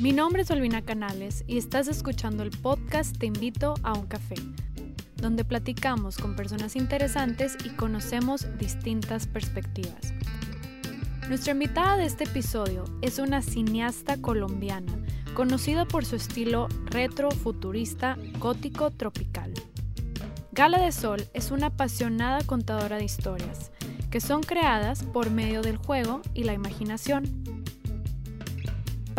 Mi nombre es Olvina Canales y estás escuchando el podcast Te invito a un café, donde platicamos con personas interesantes y conocemos distintas perspectivas. Nuestra invitada de este episodio es una cineasta colombiana, conocida por su estilo retro, futurista, gótico, tropical. Gala de Sol es una apasionada contadora de historias, que son creadas por medio del juego y la imaginación.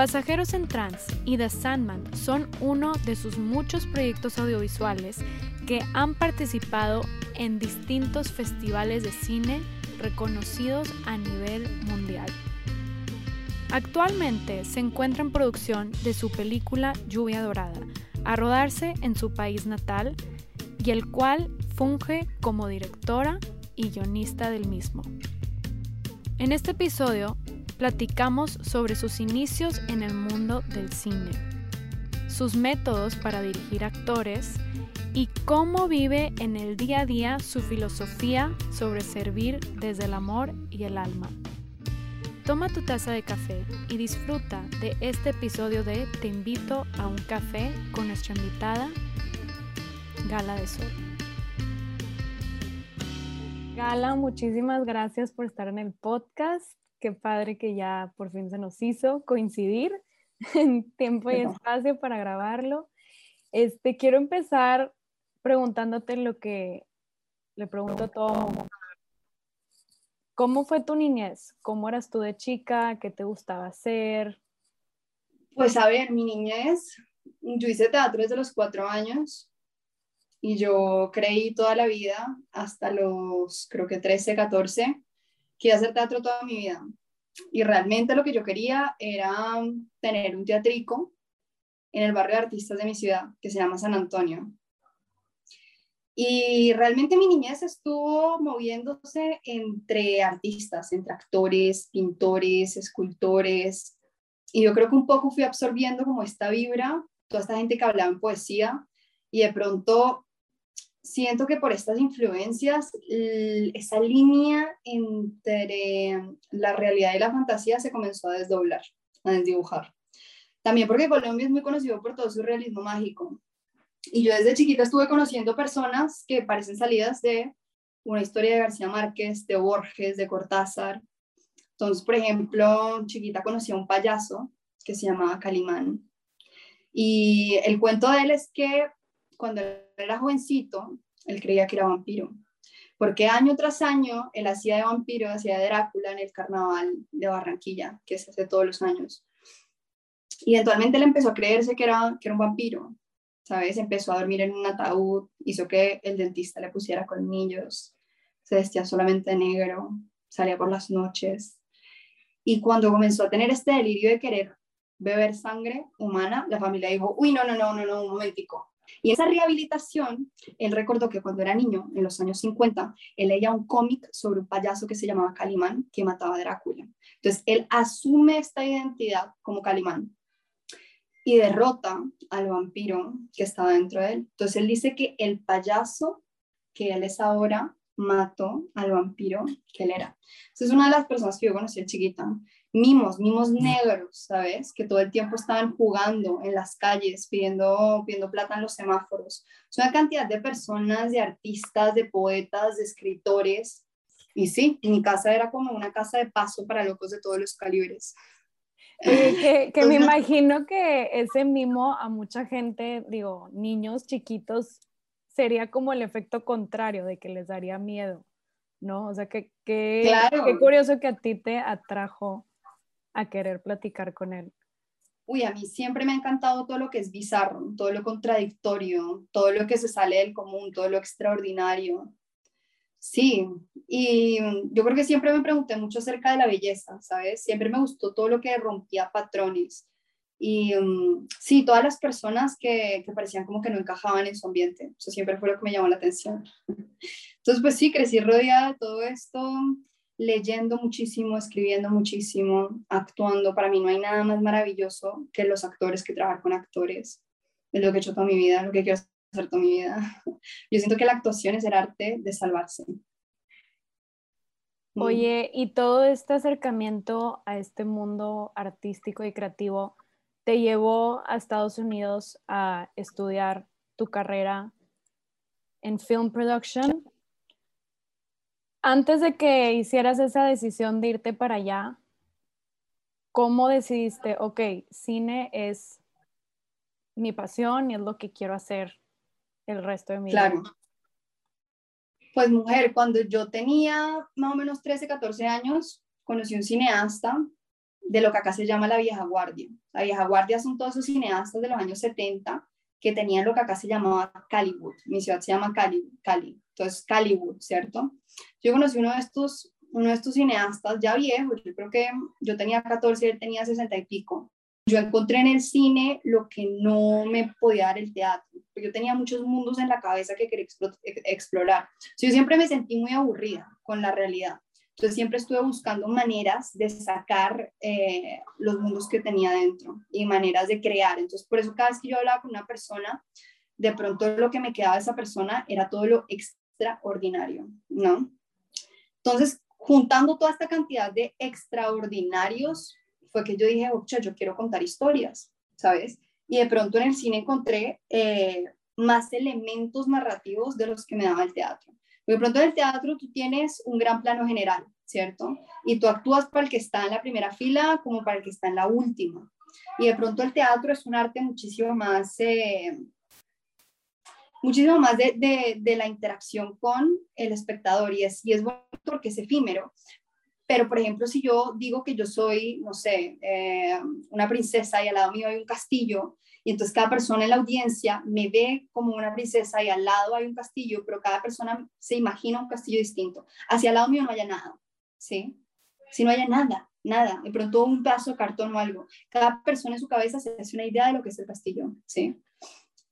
Pasajeros en Trans y The Sandman son uno de sus muchos proyectos audiovisuales que han participado en distintos festivales de cine reconocidos a nivel mundial. Actualmente se encuentra en producción de su película Lluvia Dorada, a rodarse en su país natal, y el cual funge como directora y guionista del mismo. En este episodio platicamos sobre sus inicios en el mundo del cine, sus métodos para dirigir actores y cómo vive en el día a día su filosofía sobre servir desde el amor y el alma. Toma tu taza de café y disfruta de este episodio de Te invito a un café con nuestra invitada, Gala de Sol. Gala, muchísimas gracias por estar en el podcast qué padre que ya por fin se nos hizo coincidir en tiempo y espacio para grabarlo. Este, quiero empezar preguntándote lo que le pregunto a todo ¿Cómo fue tu niñez? ¿Cómo eras tú de chica? ¿Qué te gustaba hacer? Pues a ver, mi niñez, yo hice teatro desde los cuatro años y yo creí toda la vida, hasta los creo que 13, 14, Quiero hacer teatro toda mi vida. Y realmente lo que yo quería era tener un teatrico en el barrio de artistas de mi ciudad, que se llama San Antonio. Y realmente mi niñez estuvo moviéndose entre artistas, entre actores, pintores, escultores. Y yo creo que un poco fui absorbiendo como esta vibra, toda esta gente que hablaba en poesía. Y de pronto siento que por estas influencias, esa línea entre la realidad y la fantasía se comenzó a desdoblar, a desdibujar. También porque Colombia es muy conocido por todo su realismo mágico. Y yo desde chiquita estuve conociendo personas que parecen salidas de una historia de García Márquez, de Borges, de Cortázar. Entonces, por ejemplo, chiquita conocí a un payaso que se llamaba Calimán. Y el cuento de él es que cuando era jovencito, él creía que era vampiro, porque año tras año él hacía de vampiro, hacía de Drácula en el carnaval de Barranquilla, que se hace todos los años. Y eventualmente él empezó a creerse que era, que era un vampiro, ¿sabes? Empezó a dormir en un ataúd, hizo que el dentista le pusiera colmillos, se vestía solamente de negro, salía por las noches. Y cuando comenzó a tener este delirio de querer beber sangre humana, la familia dijo, uy, no, no, no, no, no, un momentico, y esa rehabilitación, él recordó que cuando era niño, en los años 50, él leía un cómic sobre un payaso que se llamaba Calimán, que mataba a Drácula. Entonces, él asume esta identidad como Calimán y derrota al vampiro que estaba dentro de él. Entonces, él dice que el payaso que él es ahora mató al vampiro que él era. Esa es una de las personas que yo conocí chiquita mimos, mimos negros, ¿sabes? Que todo el tiempo estaban jugando en las calles, pidiendo, pidiendo plata en los semáforos. Es una cantidad de personas, de artistas, de poetas, de escritores. Y sí, mi casa era como una casa de paso para locos de todos los calibres. que, que me imagino que ese mimo a mucha gente, digo, niños chiquitos, sería como el efecto contrario de que les daría miedo, ¿no? O sea, que, que qué curioso que a ti te atrajo a querer platicar con él? Uy, a mí siempre me ha encantado todo lo que es bizarro, todo lo contradictorio, todo lo que se sale del común, todo lo extraordinario. Sí, y yo creo que siempre me pregunté mucho acerca de la belleza, ¿sabes? Siempre me gustó todo lo que rompía patrones. Y um, sí, todas las personas que, que, parecían como que no encajaban en su ambiente. Eso siempre fue lo que me llamó la atención. Entonces, pues sí, crecí rodeada de todo esto leyendo muchísimo, escribiendo muchísimo, actuando. Para mí no hay nada más maravilloso que los actores, que trabajar con actores. Es lo que he hecho toda mi vida, lo que quiero hacer toda mi vida. Yo siento que la actuación es el arte de salvarse. Mm. Oye, y todo este acercamiento a este mundo artístico y creativo te llevó a Estados Unidos a estudiar tu carrera en film production antes de que hicieras esa decisión de irte para allá, ¿cómo decidiste, ok, cine es mi pasión y es lo que quiero hacer el resto de mi vida? Claro. Pues mujer, cuando yo tenía más o menos 13, 14 años, conocí un cineasta de lo que acá se llama la vieja guardia. La vieja guardia son todos esos cineastas de los años 70 que tenían lo que acá se llamaba Caliwood. Mi ciudad se llama Cali, Cali. entonces Caliwood, ¿cierto? Yo conocí uno de estos, uno de estos cineastas ya viejos, yo creo que yo tenía 14 y él tenía 60 y pico. Yo encontré en el cine lo que no me podía dar el teatro. Yo tenía muchos mundos en la cabeza que quería explorar. Yo siempre me sentí muy aburrida con la realidad. Entonces siempre estuve buscando maneras de sacar eh, los mundos que tenía dentro y maneras de crear. Entonces por eso cada vez que yo hablaba con una persona, de pronto lo que me quedaba de esa persona era todo lo extraordinario, ¿no? Entonces, juntando toda esta cantidad de extraordinarios, fue que yo dije, oye, yo quiero contar historias, ¿sabes? Y de pronto en el cine encontré eh, más elementos narrativos de los que me daba el teatro. De pronto en el teatro tú tienes un gran plano general, ¿cierto? Y tú actúas para el que está en la primera fila como para el que está en la última. Y de pronto el teatro es un arte muchísimo más eh, muchísimo más de, de, la interacción con el espectador y es, y es bueno porque es efímero. Pero, por ejemplo, si yo digo que yo soy, no sé, eh, una princesa y al lado mío hay un castillo, y entonces cada persona en la audiencia me ve como una princesa y al lado hay un castillo, pero cada persona se imagina un castillo distinto. Hacia el lado mío no haya nada, ¿sí? Si no haya nada, nada, de pronto un pedazo de cartón o algo. Cada persona en su cabeza se hace una idea de lo que es el castillo, ¿sí?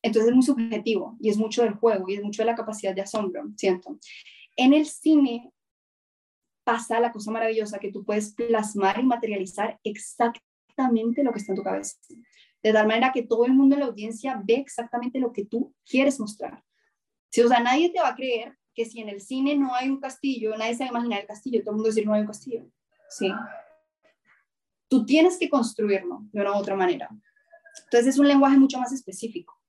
Entonces es muy subjetivo y es mucho del juego y es mucho de la capacidad de asombro, siento. En el cine pasa la cosa maravillosa que tú puedes plasmar y materializar exactamente lo que está en tu cabeza. De tal manera que todo el mundo en la audiencia ve exactamente lo que tú quieres mostrar. Si, o sea, nadie te va a creer que si en el cine no hay un castillo, nadie se va a imaginar el castillo, todo el mundo va a decir no hay un castillo. ¿Sí? Tú tienes que construirlo de una u otra manera. Entonces es un lenguaje mucho más específico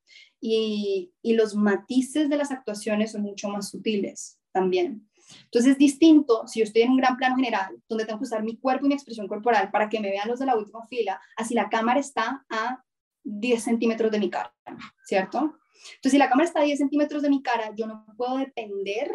y, los matices de las actuaciones son mucho más sutiles también. Entonces es distinto si yo estoy en un gran plano general, donde tengo que usar mi cuerpo y mi expresión corporal para que me vean los de la última fila, así la cámara está a 10 centímetros de mi cara, ¿cierto? Entonces si la cámara está a 10 centímetros de mi cara, yo no puedo depender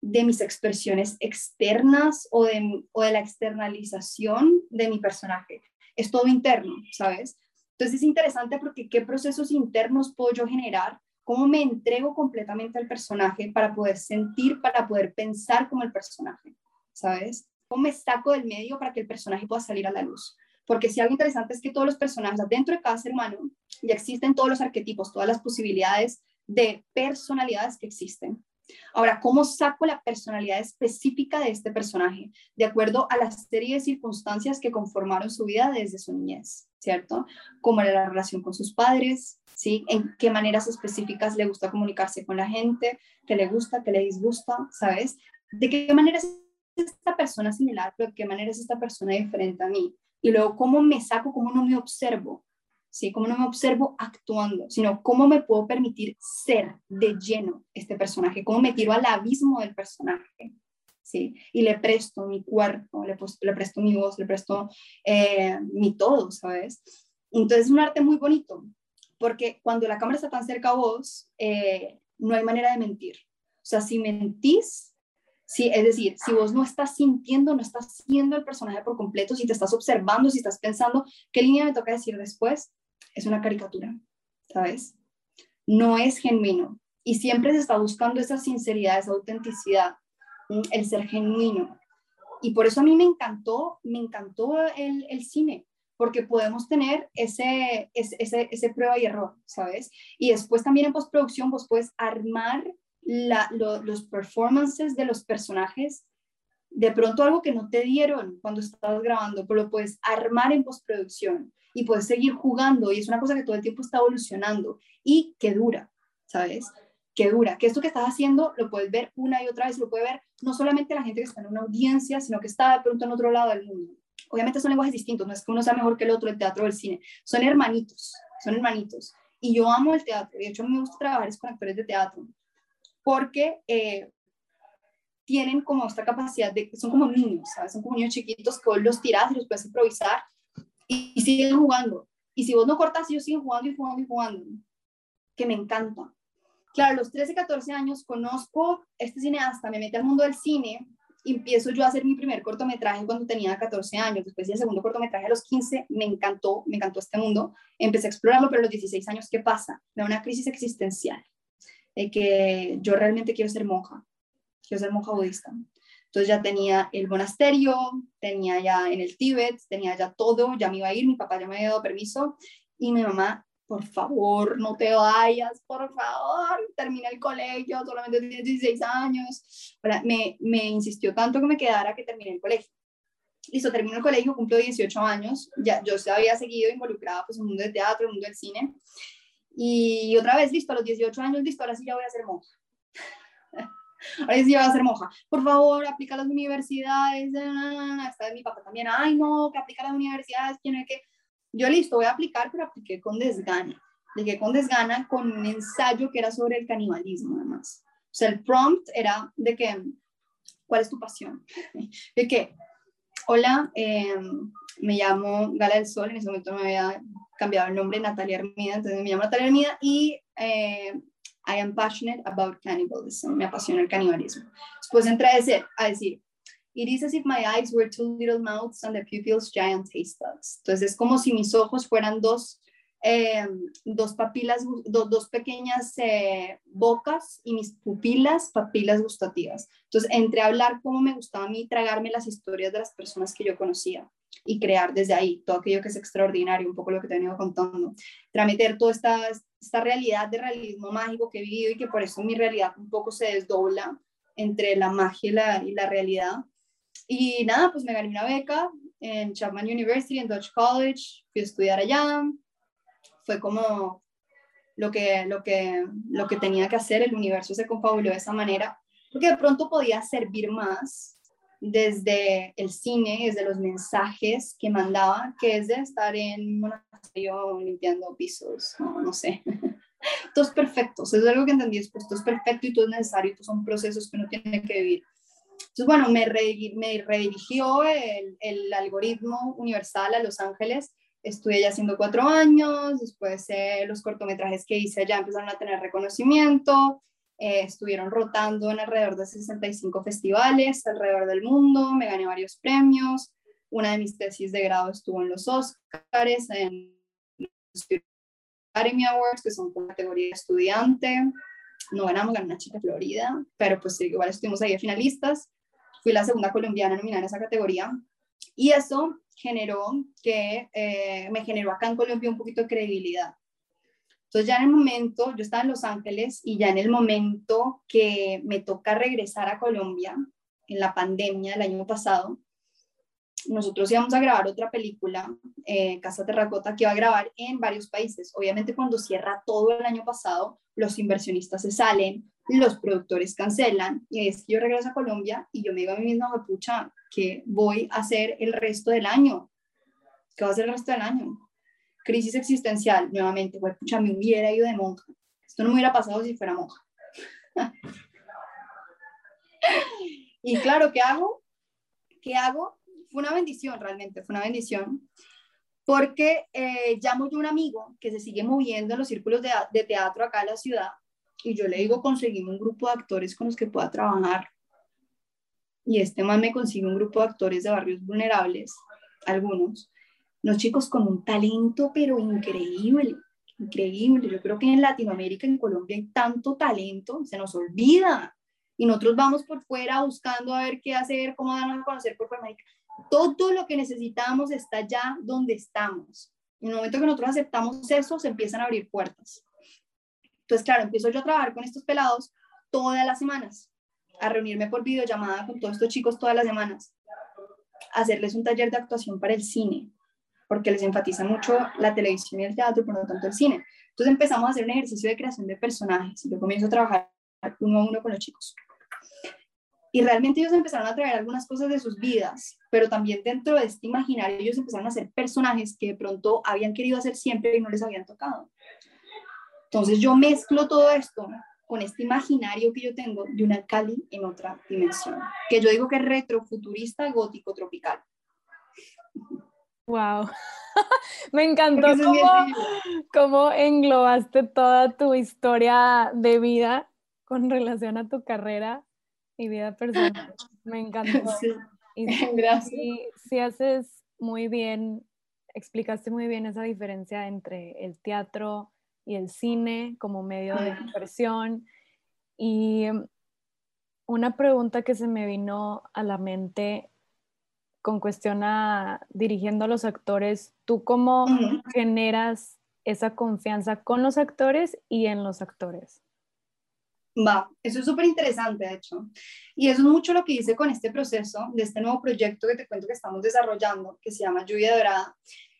de mis expresiones externas o de, o de la externalización de mi personaje. Es todo interno, ¿sabes? Entonces es interesante porque qué procesos internos puedo yo generar, cómo me entrego completamente al personaje para poder sentir, para poder pensar como el personaje, ¿sabes? ¿Cómo me saco del medio para que el personaje pueda salir a la luz? Porque si algo interesante es que todos los personajes, dentro de cada ser humano, ya existen todos los arquetipos, todas las posibilidades de personalidades que existen. Ahora, ¿cómo saco la personalidad específica de este personaje? De acuerdo a la serie de circunstancias que conformaron su vida desde su niñez, ¿cierto? Como era la relación con sus padres, ¿sí? En qué maneras específicas le gusta comunicarse con la gente, qué le gusta, qué le disgusta, ¿sabes? De qué manera es esta persona similar, pero de qué manera es esta persona diferente a mí. Y luego, ¿cómo me saco, cómo no me observo? ¿Sí? Cómo no me observo actuando, sino cómo me puedo permitir ser de lleno este personaje, cómo me tiro al abismo del personaje, ¿sí? Y le presto mi cuerpo, le, le presto mi voz, le presto eh, mi todo, ¿sabes? Entonces es un arte muy bonito, porque cuando la cámara está tan cerca a vos, eh, no hay manera de mentir. O sea, si mentís, Sí, es decir, si vos no estás sintiendo, no estás siendo el personaje por completo, si te estás observando, si estás pensando, ¿qué línea me toca decir después? Es una caricatura, ¿sabes? No es genuino. Y siempre se está buscando esa sinceridad, esa autenticidad, el ser genuino. Y por eso a mí me encantó, me encantó el, cine, porque podemos tener ese, ese, ese, prueba y error, ¿sabes? Y después también en postproducción vos puedes armar los performances de los personajes, de pronto algo que no te dieron cuando estabas grabando, pero lo puedes armar en postproducción y puedes seguir jugando y es una cosa que todo el tiempo está evolucionando y que dura, ¿sabes? Que dura, que esto que estás haciendo lo puedes ver una y otra vez, lo puede ver no solamente la gente que está en una audiencia, sino que está de pronto en otro lado del mundo. Obviamente son lenguajes distintos, no es que uno sea mejor que el otro, el teatro o el cine, son hermanitos, son hermanitos. Y yo amo el teatro, de hecho me gusta trabajar con actores de teatro, porque eh, tienen como esta capacidad de, son como niños, ¿sabes? Son como niños chiquitos que vos los tirás y los puedes improvisar y, siguen jugando. Y si vos no cortas, ellos siguen jugando y jugando y jugando, que me encanta. Claro, a los 13, 14 años conozco este cineasta, me metí al mundo del cine y empiezo yo a hacer mi primer cortometraje cuando tenía 14 años, después el segundo cortometraje a los 15, me encantó, me encantó este mundo, empecé a explorarlo, pero a los 16 años, ¿qué pasa? Me da una crisis existencial que yo realmente quiero ser monja, quiero ser monja budista. Entonces ya tenía el monasterio, tenía ya en el Tíbet, tenía ya todo, ya me iba a ir, mi papá ya me había dado permiso y mi mamá, por favor, no te vayas, por favor, termina el colegio, solamente tienes 16 años. Me, me insistió tanto que me quedara que termine el colegio. Listo, termino el colegio, cumplo 18 años, ya yo se había seguido involucrada pues, en el mundo del teatro, en el mundo del cine, y otra vez, listo, a los 18 años, listo, ahora sí ya voy a ser monja. ahora sí voy a ser monja. Por favor, aplica a las universidades. Está mi papá también, ay no, que aplica a las universidades, tiene que... Yo listo, voy a aplicar, pero apliqué con desgana. Apliqué con desgana con un ensayo que era sobre el canibalismo, además. O sea, el prompt era de que, ¿cuál es tu pasión? De que, hola, em, me llamo Gala del Sol, en ese momento me había cambiado el nombre Natalia Hermida, entonces me llamo Natalia Hermida y eh, I am passionate about cannibalism, me apasiona el canibalismo. Después entré decir, a decir, it is as if my eyes were two little mouths and the pupils giant taste buds. Entonces es como si mis ojos fueran dos, eh, dos papilas, dos, dos pequeñas eh, bocas y mis pupilas, papilas gustativas. Entonces entré a hablar cómo me gustaba a mí tragarme las historias de las personas que yo conocía y crear desde ahí todo aquello que es extraordinario, un poco lo que te he venido contando, transmitir toda esta, esta realidad de realismo mágico que he vivido y que por eso mi realidad un poco se desdobla entre la magia y la, y la realidad. Y nada, pues me gané una beca en Chapman University, en Dutch College, fui a estudiar allá, fue como lo que, lo que, lo que tenía que hacer, el universo se confabuló de esa manera, porque de pronto podía servir más desde el cine, desde los mensajes que mandaba, que es de estar en monasterio limpiando pisos, no, sé. todo es perfecto, eso es algo que entendí después, todo es perfecto y todo es necesario, todos son procesos que uno tiene que vivir. Entonces, bueno, me, me redirigió el, el, algoritmo universal a Los Ángeles, estuve ya haciendo cuatro años, después eh, los cortometrajes que hice ya empezaron a tener reconocimiento, eh, estuvieron rotando en alrededor de 65 festivales alrededor del mundo, me gané varios premios, una de mis tesis de grado estuvo en los Oscars, en los Academy Awards, que son categoría de estudiante, no ganamos, ganó una chica Florida, pero pues igual estuvimos ahí de finalistas, fui la segunda colombiana nominada en esa categoría, y eso generó que eh, me generó acá en Colombia un poquito de credibilidad. Entonces ya en el momento, yo estaba en Los Ángeles y ya en el momento que me toca regresar a Colombia, en la pandemia del año pasado, nosotros íbamos a grabar otra película, eh, Casa Terracota, que iba a grabar en varios países. Obviamente cuando cierra todo el año pasado, los inversionistas se salen, los productores cancelan, y es que yo regreso a Colombia y yo me digo a mí misma, pucha, ¿qué voy a hacer el resto del año? ¿Qué va a hacer el resto del año? Crisis existencial, nuevamente, pucha, me hubiera ido de monja. Esto no me hubiera pasado si fuera monja. y claro, ¿qué hago? ¿Qué hago? Fue una bendición, realmente, fue una bendición. Porque eh, llamo yo a un amigo que se sigue moviendo en los círculos de, de teatro acá en la ciudad y yo le digo, conseguimos un grupo de actores con los que pueda trabajar y este man me consigue un grupo de actores de barrios vulnerables, algunos, los chicos con un talento pero increíble, increíble. Yo creo que en Latinoamérica, en Colombia hay tanto talento, se nos olvida. Y nosotros vamos por fuera buscando a ver qué hacer, cómo darnos a conocer por América. Todo lo que necesitamos está ya donde estamos. En el momento que nosotros aceptamos eso, se empiezan a abrir puertas. Entonces, claro, empiezo yo a trabajar con estos pelados todas las semanas a reunirme por videollamada con todos estos chicos todas las semanas, hacerles un taller de actuación para el cine, porque les enfatiza mucho la televisión y el teatro, por lo tanto el cine. Entonces empezamos a hacer un ejercicio de creación de personajes yo comienzo a trabajar uno a uno con los chicos. Y realmente ellos empezaron a traer algunas cosas de sus vidas, pero también dentro de este imaginario ellos empezaron a hacer personajes que de pronto habían querido hacer siempre y no les habían tocado. Entonces yo mezclo todo esto con este imaginario que yo tengo de una Cali en otra dimensión, que yo digo que es retrofuturista, gótico, tropical. Wow, me encantó cómo, englobaste toda tu historia de vida con relación a tu carrera y vida personal. Me encantó. Y, Gracias. Si haces muy bien, explicaste muy bien esa diferencia entre el teatro y el cine como medio de expresión. Y una pregunta que se me vino a la mente con cuestión a dirigiendo a los actores, ¿tú cómo generas esa confianza con los actores y en los actores? Va, eso es súper interesante, de hecho. Y eso es mucho lo que hice con este proceso de este nuevo proyecto que te cuento que estamos desarrollando, que se llama Lluvia Dorada.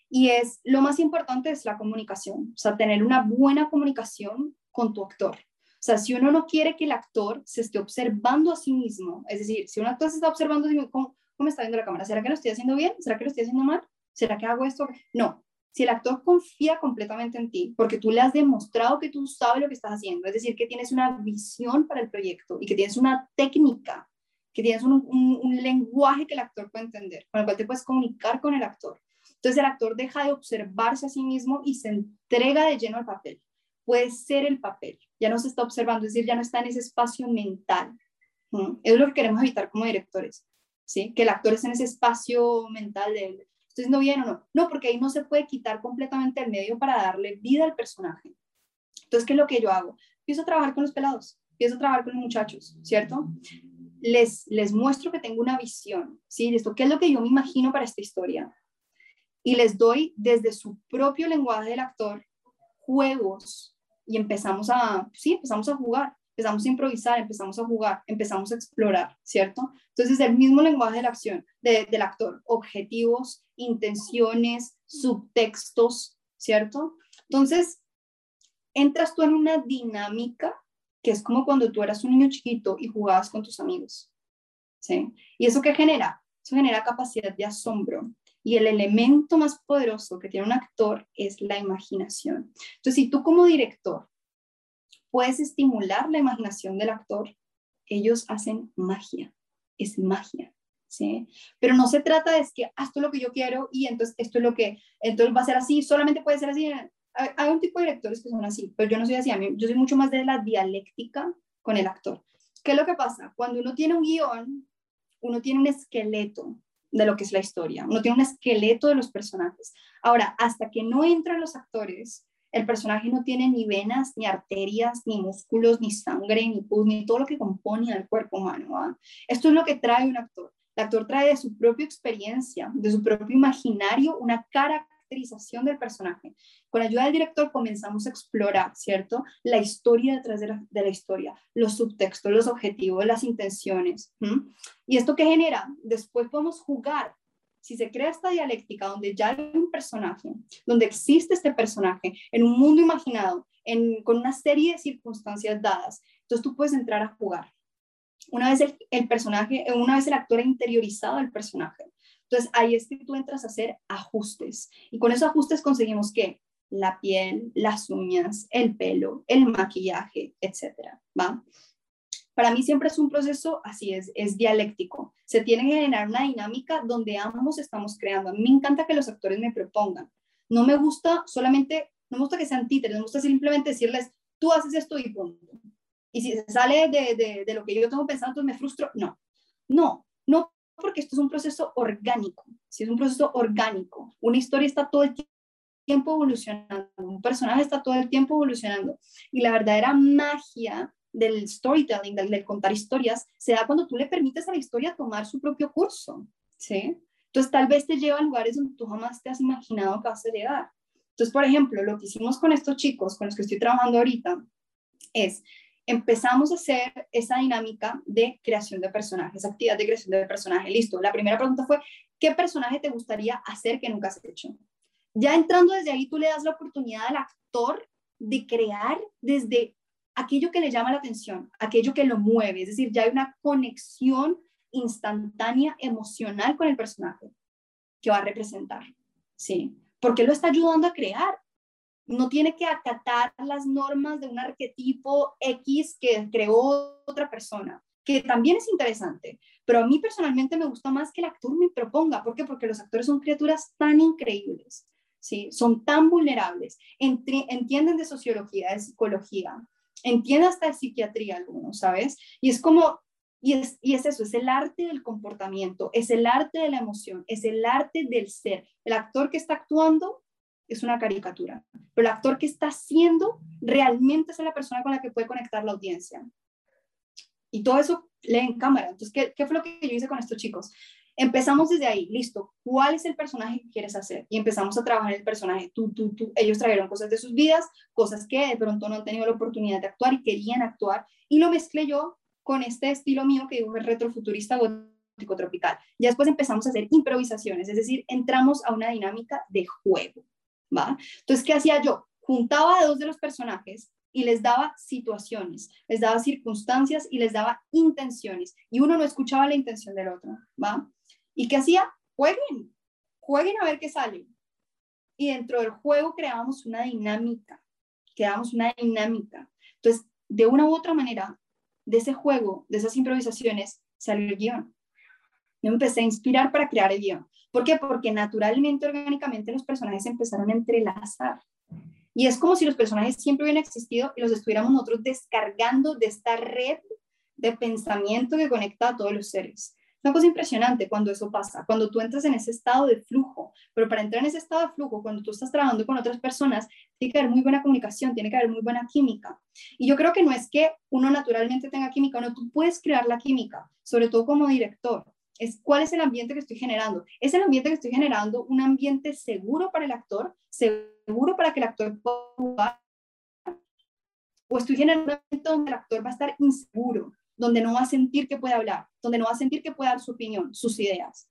Y es, lo más importante es la comunicación, o sea, tener una buena comunicación con tu actor. O sea, si uno no quiere que el actor se esté observando a sí mismo, es decir, si un actor se está observando, ¿cómo, cómo está viendo la cámara? ¿Será que lo estoy haciendo bien? ¿Será que lo estoy haciendo mal? ¿Será que hago esto? No. Si el actor confía completamente en ti, porque tú le has demostrado que tú sabes lo que estás haciendo, es decir, que tienes una visión para el proyecto y que tienes una técnica, que tienes un, lenguaje que el actor puede entender, con el cual te puedes comunicar con el actor entonces el actor deja de observarse a sí mismo y se entrega de lleno al papel. Puede ser el papel, ya no se está observando, es decir, ya no está en ese espacio mental. Es lo que queremos evitar como directores, ¿sí? Que el actor esté en ese espacio mental de ¿Estoy haciendo bien o no? No, porque ahí no se puede quitar completamente el medio para darle vida al personaje. Entonces, ¿qué es lo que yo hago? Empiezo a trabajar con los pelados, empiezo a trabajar con los muchachos, ¿cierto? Les, les muestro que tengo una visión, ¿sí? Esto, ¿qué es lo que yo me imagino para esta historia? y les doy desde su propio lenguaje del actor juegos y empezamos a, sí, empezamos a jugar, empezamos a improvisar, empezamos a jugar, empezamos a explorar, ¿cierto? Entonces, el mismo lenguaje de la acción, del actor, objetivos, intenciones, subtextos, ¿cierto? Entonces, entras tú en una dinámica que es como cuando tú eras un niño chiquito y jugabas con tus amigos, ¿sí? ¿Y eso qué genera? Eso genera capacidad de asombro, y el elemento más poderoso que tiene un actor es la imaginación. Entonces, si tú como director puedes estimular la imaginación del actor, ellos hacen magia, es magia. ¿Sí? Pero no se trata de que haz tú lo que yo quiero y entonces esto es lo que, entonces va a ser así, solamente puede ser así. Hay, un tipo de directores que son así, pero yo no soy así, yo soy mucho más de la dialéctica con el actor. ¿Qué es lo que pasa? Cuando uno tiene un guion, uno tiene un esqueleto de lo que es la historia, uno tiene un esqueleto de los personajes. Ahora, hasta que no entran los actores, el personaje no tiene ni venas, ni arterias, ni músculos, ni sangre, ni pus, ni todo lo que compone al cuerpo humano. Esto es lo que trae un actor. El actor trae de su propia experiencia, de su propio imaginario, una caracterización del personaje. Con ayuda del director comenzamos a explorar, ¿cierto? La historia detrás de la, historia, los subtextos, los objetivos, las intenciones. ¿Y esto qué genera? Después podemos jugar si se crea esta dialéctica donde ya hay un personaje, donde existe este personaje en un mundo imaginado, con una serie de circunstancias dadas, entonces tú puedes entrar a jugar. Una vez el, personaje, una vez el actor ha interiorizado el personaje, entonces ahí es que tú entras a hacer ajustes y con esos ajustes conseguimos que la piel, las uñas, el pelo, el maquillaje, etcétera, ¿va? Para mí siempre es un proceso así, es, es dialéctico. Se tiene que generar una dinámica donde ambos estamos creando. A mí me encanta que los actores me propongan. No me gusta solamente, no me gusta que sean títeres, me gusta simplemente decirles, tú haces esto y punto. Y si sale de, de, de lo que yo tengo pensado, entonces me frustro. No, no, no, porque esto es un proceso orgánico. Si es un proceso orgánico, una historia está todo el tiempo evolucionando, un personaje está todo el tiempo evolucionando. Y la verdadera magia del storytelling, del, contar historias, se da cuando tú le permites a la historia tomar su propio curso, ¿sí? Entonces tal vez te lleva a lugares donde tú jamás te has imaginado que vas a llegar. Entonces, por ejemplo, lo que hicimos con estos chicos con los que estoy trabajando ahorita es empezamos a hacer esa dinámica de creación de personajes, actividad de creación de personaje. Listo, la primera pregunta fue, ¿qué personaje te gustaría hacer que nunca has hecho? Ya entrando desde ahí, tú le das la oportunidad al actor de crear desde aquello que le llama la atención, aquello que lo mueve, es decir, ya hay una conexión instantánea emocional con el personaje que va a representar, ¿sí? Porque lo está ayudando a crear. No tiene que acatar las normas de un arquetipo X que creó otra persona, que también es interesante, pero a mí personalmente me gusta más que el actor me proponga. ¿Por qué? Porque los actores son criaturas tan increíbles, ¿sí? Son tan vulnerables, entienden de sociología, de psicología, entiende hasta de psiquiatría algunos, ¿sabes? Y es como, y es, y es eso, es el arte del comportamiento, es el arte de la emoción, es el arte del ser. El actor que está actuando es una caricatura, pero el actor que está haciendo realmente es la persona con la que puede conectar la audiencia. Y todo eso lee en cámara. Entonces, ¿qué, ¿qué, fue lo que yo hice con estos chicos? Empezamos desde ahí, listo, ¿cuál es el personaje que quieres hacer? Y empezamos a trabajar el personaje, tú, tú, tú. Ellos trajeron cosas de sus vidas, cosas que de pronto no han tenido la oportunidad de actuar y querían actuar, y lo mezclé yo con este estilo mío que digo es retrofuturista gótico tropical. Ya después empezamos a hacer improvisaciones, es decir, entramos a una dinámica de juego, ¿va? Entonces, ¿qué hacía yo? Juntaba a dos de los personajes y les daba situaciones, les daba circunstancias y les daba intenciones, y uno no escuchaba la intención del otro, ¿va? ¿Y qué hacía? Jueguen, jueguen a ver qué sale. Y dentro del juego creábamos una dinámica, creábamos una dinámica. Entonces, de una u otra manera, de ese juego, de esas improvisaciones, salió el guion. Yo empecé a inspirar para crear el guion. ¿Por qué? Porque naturalmente, orgánicamente, los personajes empezaron a entrelazar. Y es como si los personajes siempre hubieran existido y los estuviéramos nosotros descargando de esta red de pensamiento que conecta a todos los seres. Una cosa impresionante cuando eso pasa, cuando tú entras en ese estado de flujo, pero para entrar en ese estado de flujo, cuando tú estás trabajando con otras personas, tiene que haber muy buena comunicación, tiene que haber muy buena química. Y yo creo que no es que uno naturalmente tenga química, no, tú puedes crear la química, sobre todo como director. Es cuál es el ambiente que estoy generando. Es el ambiente que estoy generando un ambiente seguro para el actor, seguro para que el actor pueda jugar, o estoy generando un ambiente donde el actor va a estar inseguro, donde no va a sentir que puede hablar, donde no va a sentir que puede dar su opinión, sus ideas.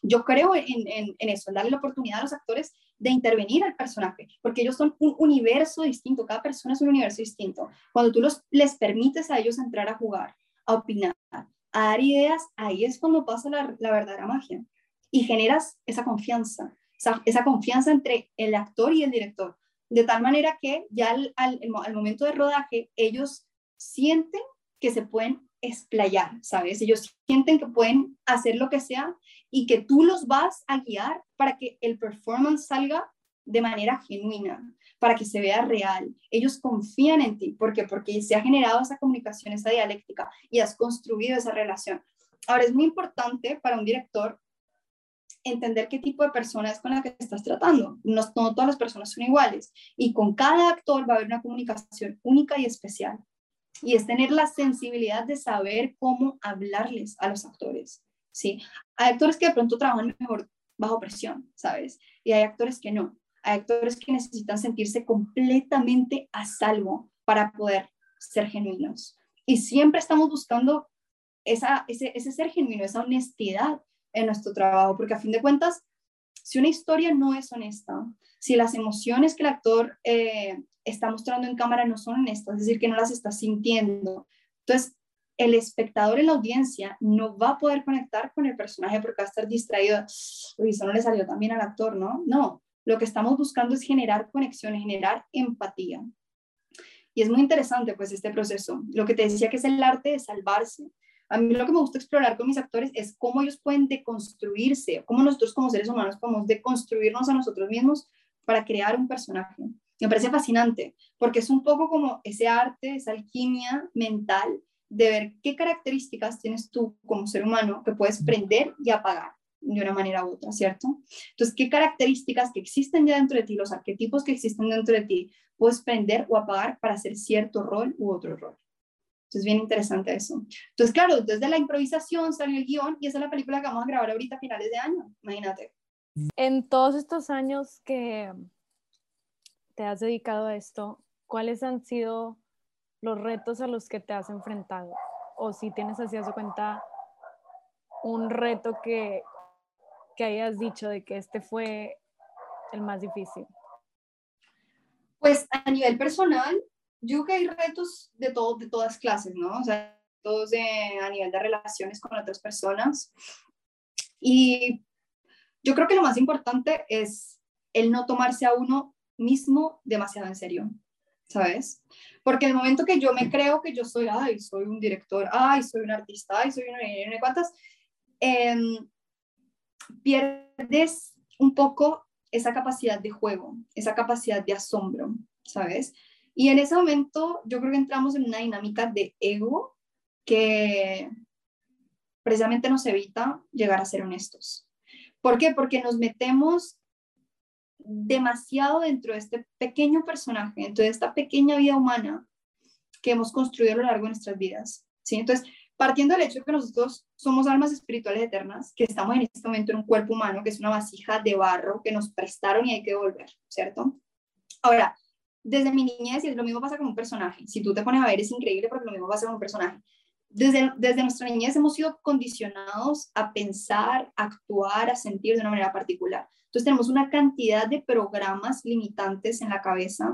Yo creo en, eso, en darle la oportunidad a los actores de intervenir al personaje, porque ellos son un universo distinto, cada persona es un universo distinto. Cuando tú los, les permites a ellos entrar a jugar, a opinar, a dar ideas, ahí es cuando pasa la, verdadera magia. Y generas esa confianza, esa, confianza entre el actor y el director, de tal manera que ya al, al momento de rodaje ellos sienten que se pueden explayar, ¿sabes? Ellos sienten que pueden hacer lo que sea y que tú los vas a guiar para que el performance salga de manera genuina, para que se vea real. Ellos confían en ti. ¿Por qué? Porque se ha generado esa comunicación, esa dialéctica y has construido esa relación. Ahora, es muy importante para un director entender qué tipo de persona es con la que estás tratando. No, no todas las personas son iguales y con cada actor va a haber una comunicación única y especial. Y es tener la sensibilidad de saber cómo hablarles a los actores. ¿sí? Hay actores que de pronto trabajan mejor bajo presión, ¿sabes? Y hay actores que no. Hay actores que necesitan sentirse completamente a salvo para poder ser genuinos. Y siempre estamos buscando esa, ese, ese ser genuino, esa honestidad en nuestro trabajo, porque a fin de cuentas, si una historia no es honesta, si las emociones que el actor eh, está mostrando en cámara no son honestas, es decir, que no las está sintiendo, entonces el espectador en la audiencia no va a poder conectar con el personaje porque va a estar distraído, uy, eso no le salió también al actor, ¿no? No, lo que estamos buscando es generar conexiones, generar empatía. Y es muy interesante pues este proceso. Lo que te decía que es el arte de salvarse, a mí lo que me gusta explorar con mis actores es cómo ellos pueden deconstruirse, cómo nosotros como seres humanos podemos deconstruirnos a nosotros mismos para crear un personaje. Me parece fascinante, porque es un poco como ese arte, esa alquimia mental de ver qué características tienes tú como ser humano que puedes prender y apagar de una manera u otra, ¿cierto? Entonces, ¿qué características que existen ya dentro de ti, los arquetipos que existen dentro de ti, puedes prender o apagar para hacer cierto rol u otro rol? Entonces, bien interesante eso. Entonces, claro, desde la improvisación salió el guion y esa es la película que vamos a grabar ahorita a finales de año, imagínate. En todos estos años que te has dedicado a esto, ¿cuáles han sido los retos a los que te has enfrentado? O si tienes así a su cuenta un reto que, que hayas dicho de que este fue el más difícil. Pues a nivel personal, yo creo que hay retos de, todo, de todas clases, ¿no? O sea, todos a nivel de relaciones con otras personas. Y yo creo que lo más importante es el no tomarse a uno mismo demasiado en serio, ¿sabes? Porque el momento que yo me creo que yo soy, ay, soy un director, ay, soy un artista, ay, soy una, una cuantas, em, pierdes un poco esa capacidad de juego, esa capacidad de asombro, ¿sabes? Y en ese momento yo creo que entramos en una dinámica de ego que precisamente nos evita llegar a ser honestos. ¿Por qué? Porque nos metemos demasiado dentro de este pequeño personaje, dentro de esta pequeña vida humana que hemos construido a lo largo de nuestras vidas. ¿sí? Entonces, partiendo del hecho de que nosotros somos almas espirituales eternas, que estamos en este momento en un cuerpo humano, que es una vasija de barro que nos prestaron y hay que devolver, ¿cierto? Ahora, desde mi niñez, y lo mismo pasa con un personaje, si tú te pones a ver es increíble porque lo mismo pasa con un personaje. Desde, desde nuestra niñez hemos sido condicionados a pensar, a actuar, a sentir de una manera particular. Entonces tenemos una cantidad de programas limitantes en la cabeza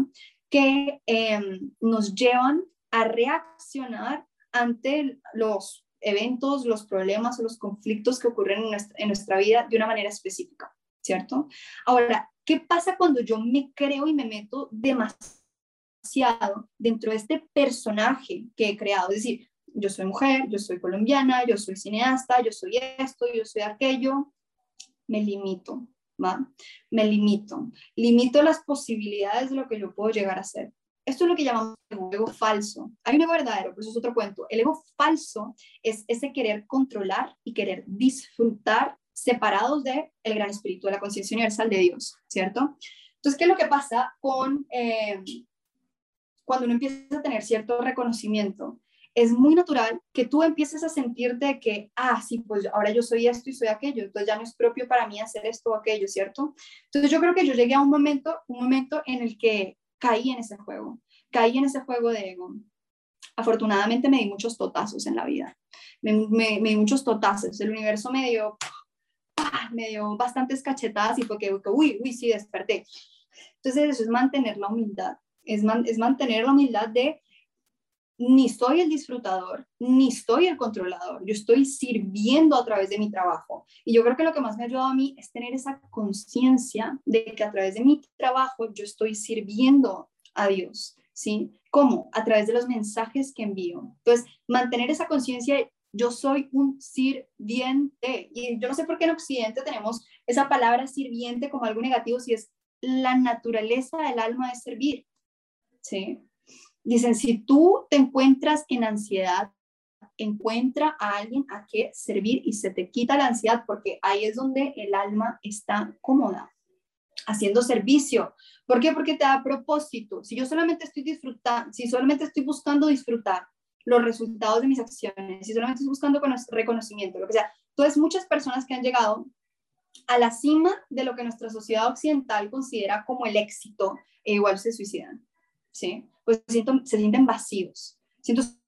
que em, nos llevan a reaccionar ante los eventos, los problemas o los conflictos que ocurren en nuestra, en nuestra vida de una manera específica, ¿cierto? Ahora, ¿Qué pasa cuando yo me creo y me meto demasiado dentro de este personaje que he creado? Es decir, yo soy mujer, yo soy colombiana, yo soy cineasta, yo soy esto, yo soy aquello. Me limito, ¿va? Me limito. Limito las posibilidades de lo que yo puedo llegar a ser. Esto es lo que llamamos ego falso. Hay un ego verdadero, pero eso es otro cuento. El ego falso es ese querer controlar y querer disfrutar separados del el gran espíritu, de la conciencia universal de Dios, ¿cierto? Entonces, ¿qué es lo que pasa con eh, cuando uno empieza a tener cierto reconocimiento? Es muy natural que tú empieces a sentirte que, ah, sí, pues ahora yo soy esto y soy aquello, entonces ya no es propio para mí hacer esto o aquello, ¿cierto? Entonces yo creo que yo llegué a un momento, un momento en el que caí en ese juego, caí en ese juego de ego. Afortunadamente me di muchos totazos en la vida, me, me, di muchos totazos, el universo me dio me dio bastantes cachetadas y fue que, uy, uy, sí, desperté. Entonces eso es mantener la humildad, es, es mantener la humildad de ni soy el disfrutador, ni soy el controlador, yo estoy sirviendo a través de mi trabajo. Y yo creo que lo que más me ha ayudado a mí es tener esa conciencia de que a través de mi trabajo yo estoy sirviendo a Dios, ¿sí? ¿Cómo? A través de los mensajes que envío. Entonces, mantener esa conciencia yo soy un sirviente. Y yo no sé por qué en Occidente tenemos esa palabra sirviente como algo negativo, si es la naturaleza del alma es servir. ¿sí? Dicen, si tú te encuentras en ansiedad, encuentra a alguien a que servir y se te quita la ansiedad porque ahí es donde el alma está cómoda, haciendo servicio. ¿Por qué? Porque te da propósito. Si yo solamente estoy disfrutando, si solamente estoy buscando disfrutar los resultados de mis acciones, si solamente estoy buscando reconocimiento, lo que sea. Entonces, muchas personas que han llegado a la cima de lo que nuestra sociedad occidental considera como el éxito, e igual se suicidan, ¿sí? Pues se sienten, se sienten vacíos. Entonces,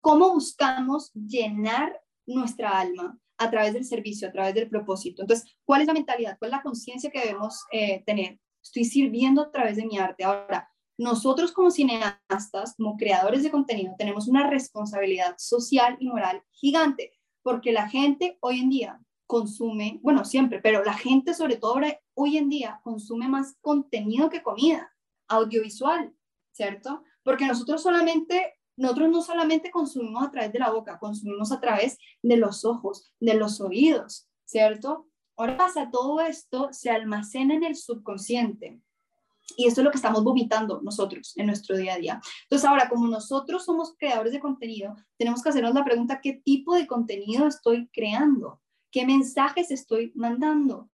¿cómo buscamos llenar nuestra alma? A través del servicio, a través del propósito. Entonces, ¿cuál es la mentalidad? ¿Cuál es la conciencia que debemos eh, tener? Estoy sirviendo a través de mi arte. Ahora, nosotros como cineastas, como creadores de contenido, tenemos una responsabilidad social y moral gigante, porque la gente hoy en día consume, bueno, siempre, pero la gente sobre todo hoy en día consume más contenido que comida, audiovisual, ¿cierto? Porque nosotros solamente, nosotros no solamente consumimos a través de la boca, consumimos a través de los ojos, de los oídos, ¿cierto? Ahora pasa, todo esto se almacena en el subconsciente. Y esto es lo que estamos vomitando nosotros en nuestro día a día. Entonces, ahora, como nosotros somos creadores de contenido, tenemos que hacernos la pregunta, ¿qué tipo de contenido estoy creando? ¿Qué mensajes estoy mandando?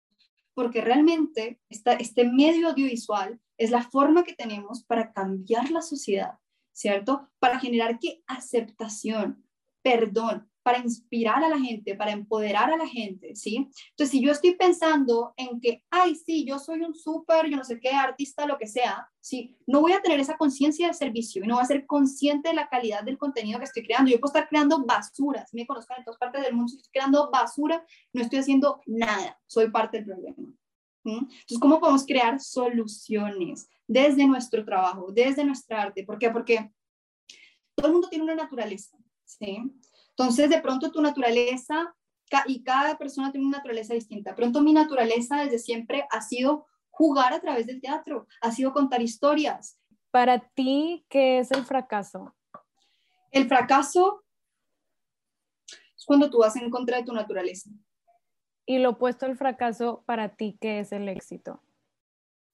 Porque realmente este medio audiovisual es la forma que tenemos para cambiar la sociedad, ¿cierto? Para generar qué aceptación, perdón, para inspirar a la gente, para empoderar a la gente, ¿sí? Entonces, si yo estoy pensando en que, ay, sí, yo soy un súper, yo no sé qué, artista, lo que sea, ¿sí? No voy a tener esa conciencia de servicio y no voy a ser consciente de la calidad del contenido que estoy creando. Yo puedo estar creando basura, si me conozcan en todas partes del mundo, estoy creando basura, no estoy haciendo nada, soy parte del problema. Entonces, ¿cómo podemos crear soluciones desde nuestro trabajo, desde nuestra arte? ¿Por qué? Porque todo el mundo tiene una naturaleza, ¿sí? Entonces, de pronto tu naturaleza, y cada persona tiene una naturaleza distinta. Pronto mi naturaleza desde siempre ha sido jugar a través del teatro, ha sido contar historias. Para ti, ¿qué es el fracaso? El fracaso es cuando tú vas en contra de tu naturaleza. Y lo opuesto al fracaso, para ti, ¿qué es el éxito?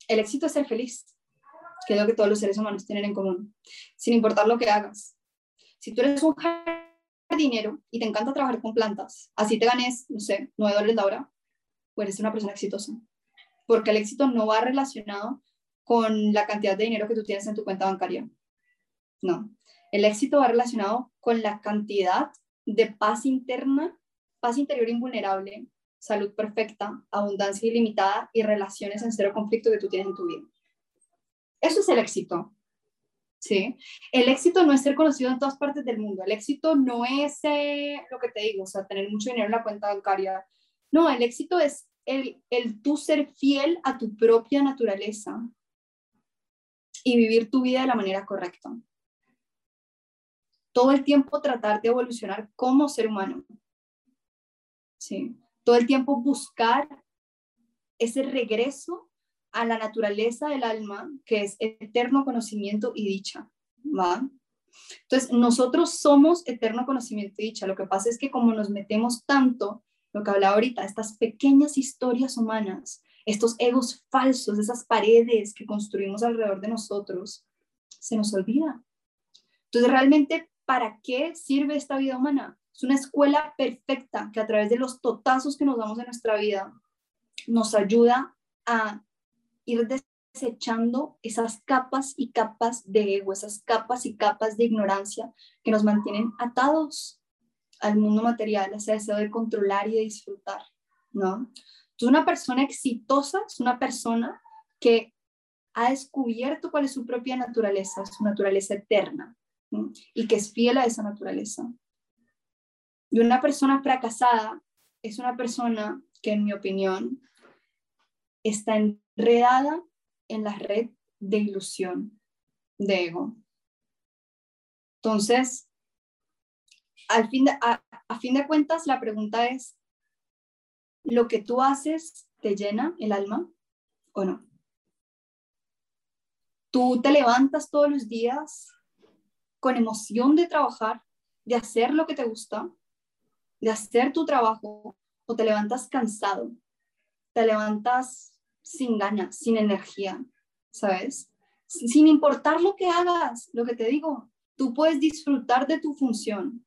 El éxito es ser feliz, que es lo que todos los seres humanos tienen en común, sin importar lo que hagas. Si tú eres un dinero y te encanta trabajar con plantas, así te ganes, no sé, 9 dólares la hora, pues eres una persona exitosa. Porque el éxito no va relacionado con la cantidad de dinero que tú tienes en tu cuenta bancaria. No. El éxito va relacionado con la cantidad de paz interna, paz interior invulnerable, salud perfecta, abundancia ilimitada y relaciones en cero conflicto que tú tienes en tu vida. Eso es el éxito. ¿Sí? El éxito no es ser conocido en todas partes del mundo, el éxito no es eh, lo que te digo, o sea, tener mucho dinero en la cuenta bancaria. No, el éxito es el, el tú ser fiel a tu propia naturaleza y vivir tu vida de la manera correcta. Todo el tiempo tratar de evolucionar como ser humano. Sí. Todo el tiempo buscar ese regreso a la naturaleza del alma, que es eterno conocimiento y dicha, ¿va? Entonces, nosotros somos eterno conocimiento y dicha. Lo que pasa es que como nos metemos tanto, lo que hablaba ahorita, estas pequeñas historias humanas, estos egos falsos, esas paredes que construimos alrededor de nosotros, se nos olvida. Entonces, realmente, ¿para qué sirve esta vida humana? Es una escuela perfecta que a través de los totazos que nos damos en nuestra vida nos ayuda a ir desechando esas capas y capas de ego, esas capas y capas de ignorancia que nos mantienen atados al mundo material, ese deseo de controlar y de disfrutar, ¿no? Entonces, una persona exitosa es una persona que ha descubierto cuál es su propia naturaleza, su naturaleza eterna, y que es fiel a esa naturaleza. Y una persona fracasada es una persona que, en mi opinión, está enredada en la red de ilusión, de ego. Entonces, al fin a, a fin de cuentas, la pregunta es, ¿lo que tú haces te llena el alma o no? ¿Tú te levantas todos los días con emoción de trabajar, de hacer lo que te gusta, de hacer tu trabajo, o te levantas cansado, te levantas sin ganas, sin energía, ¿sabes? Sin importar lo que hagas, lo que te digo, tú puedes disfrutar de tu función.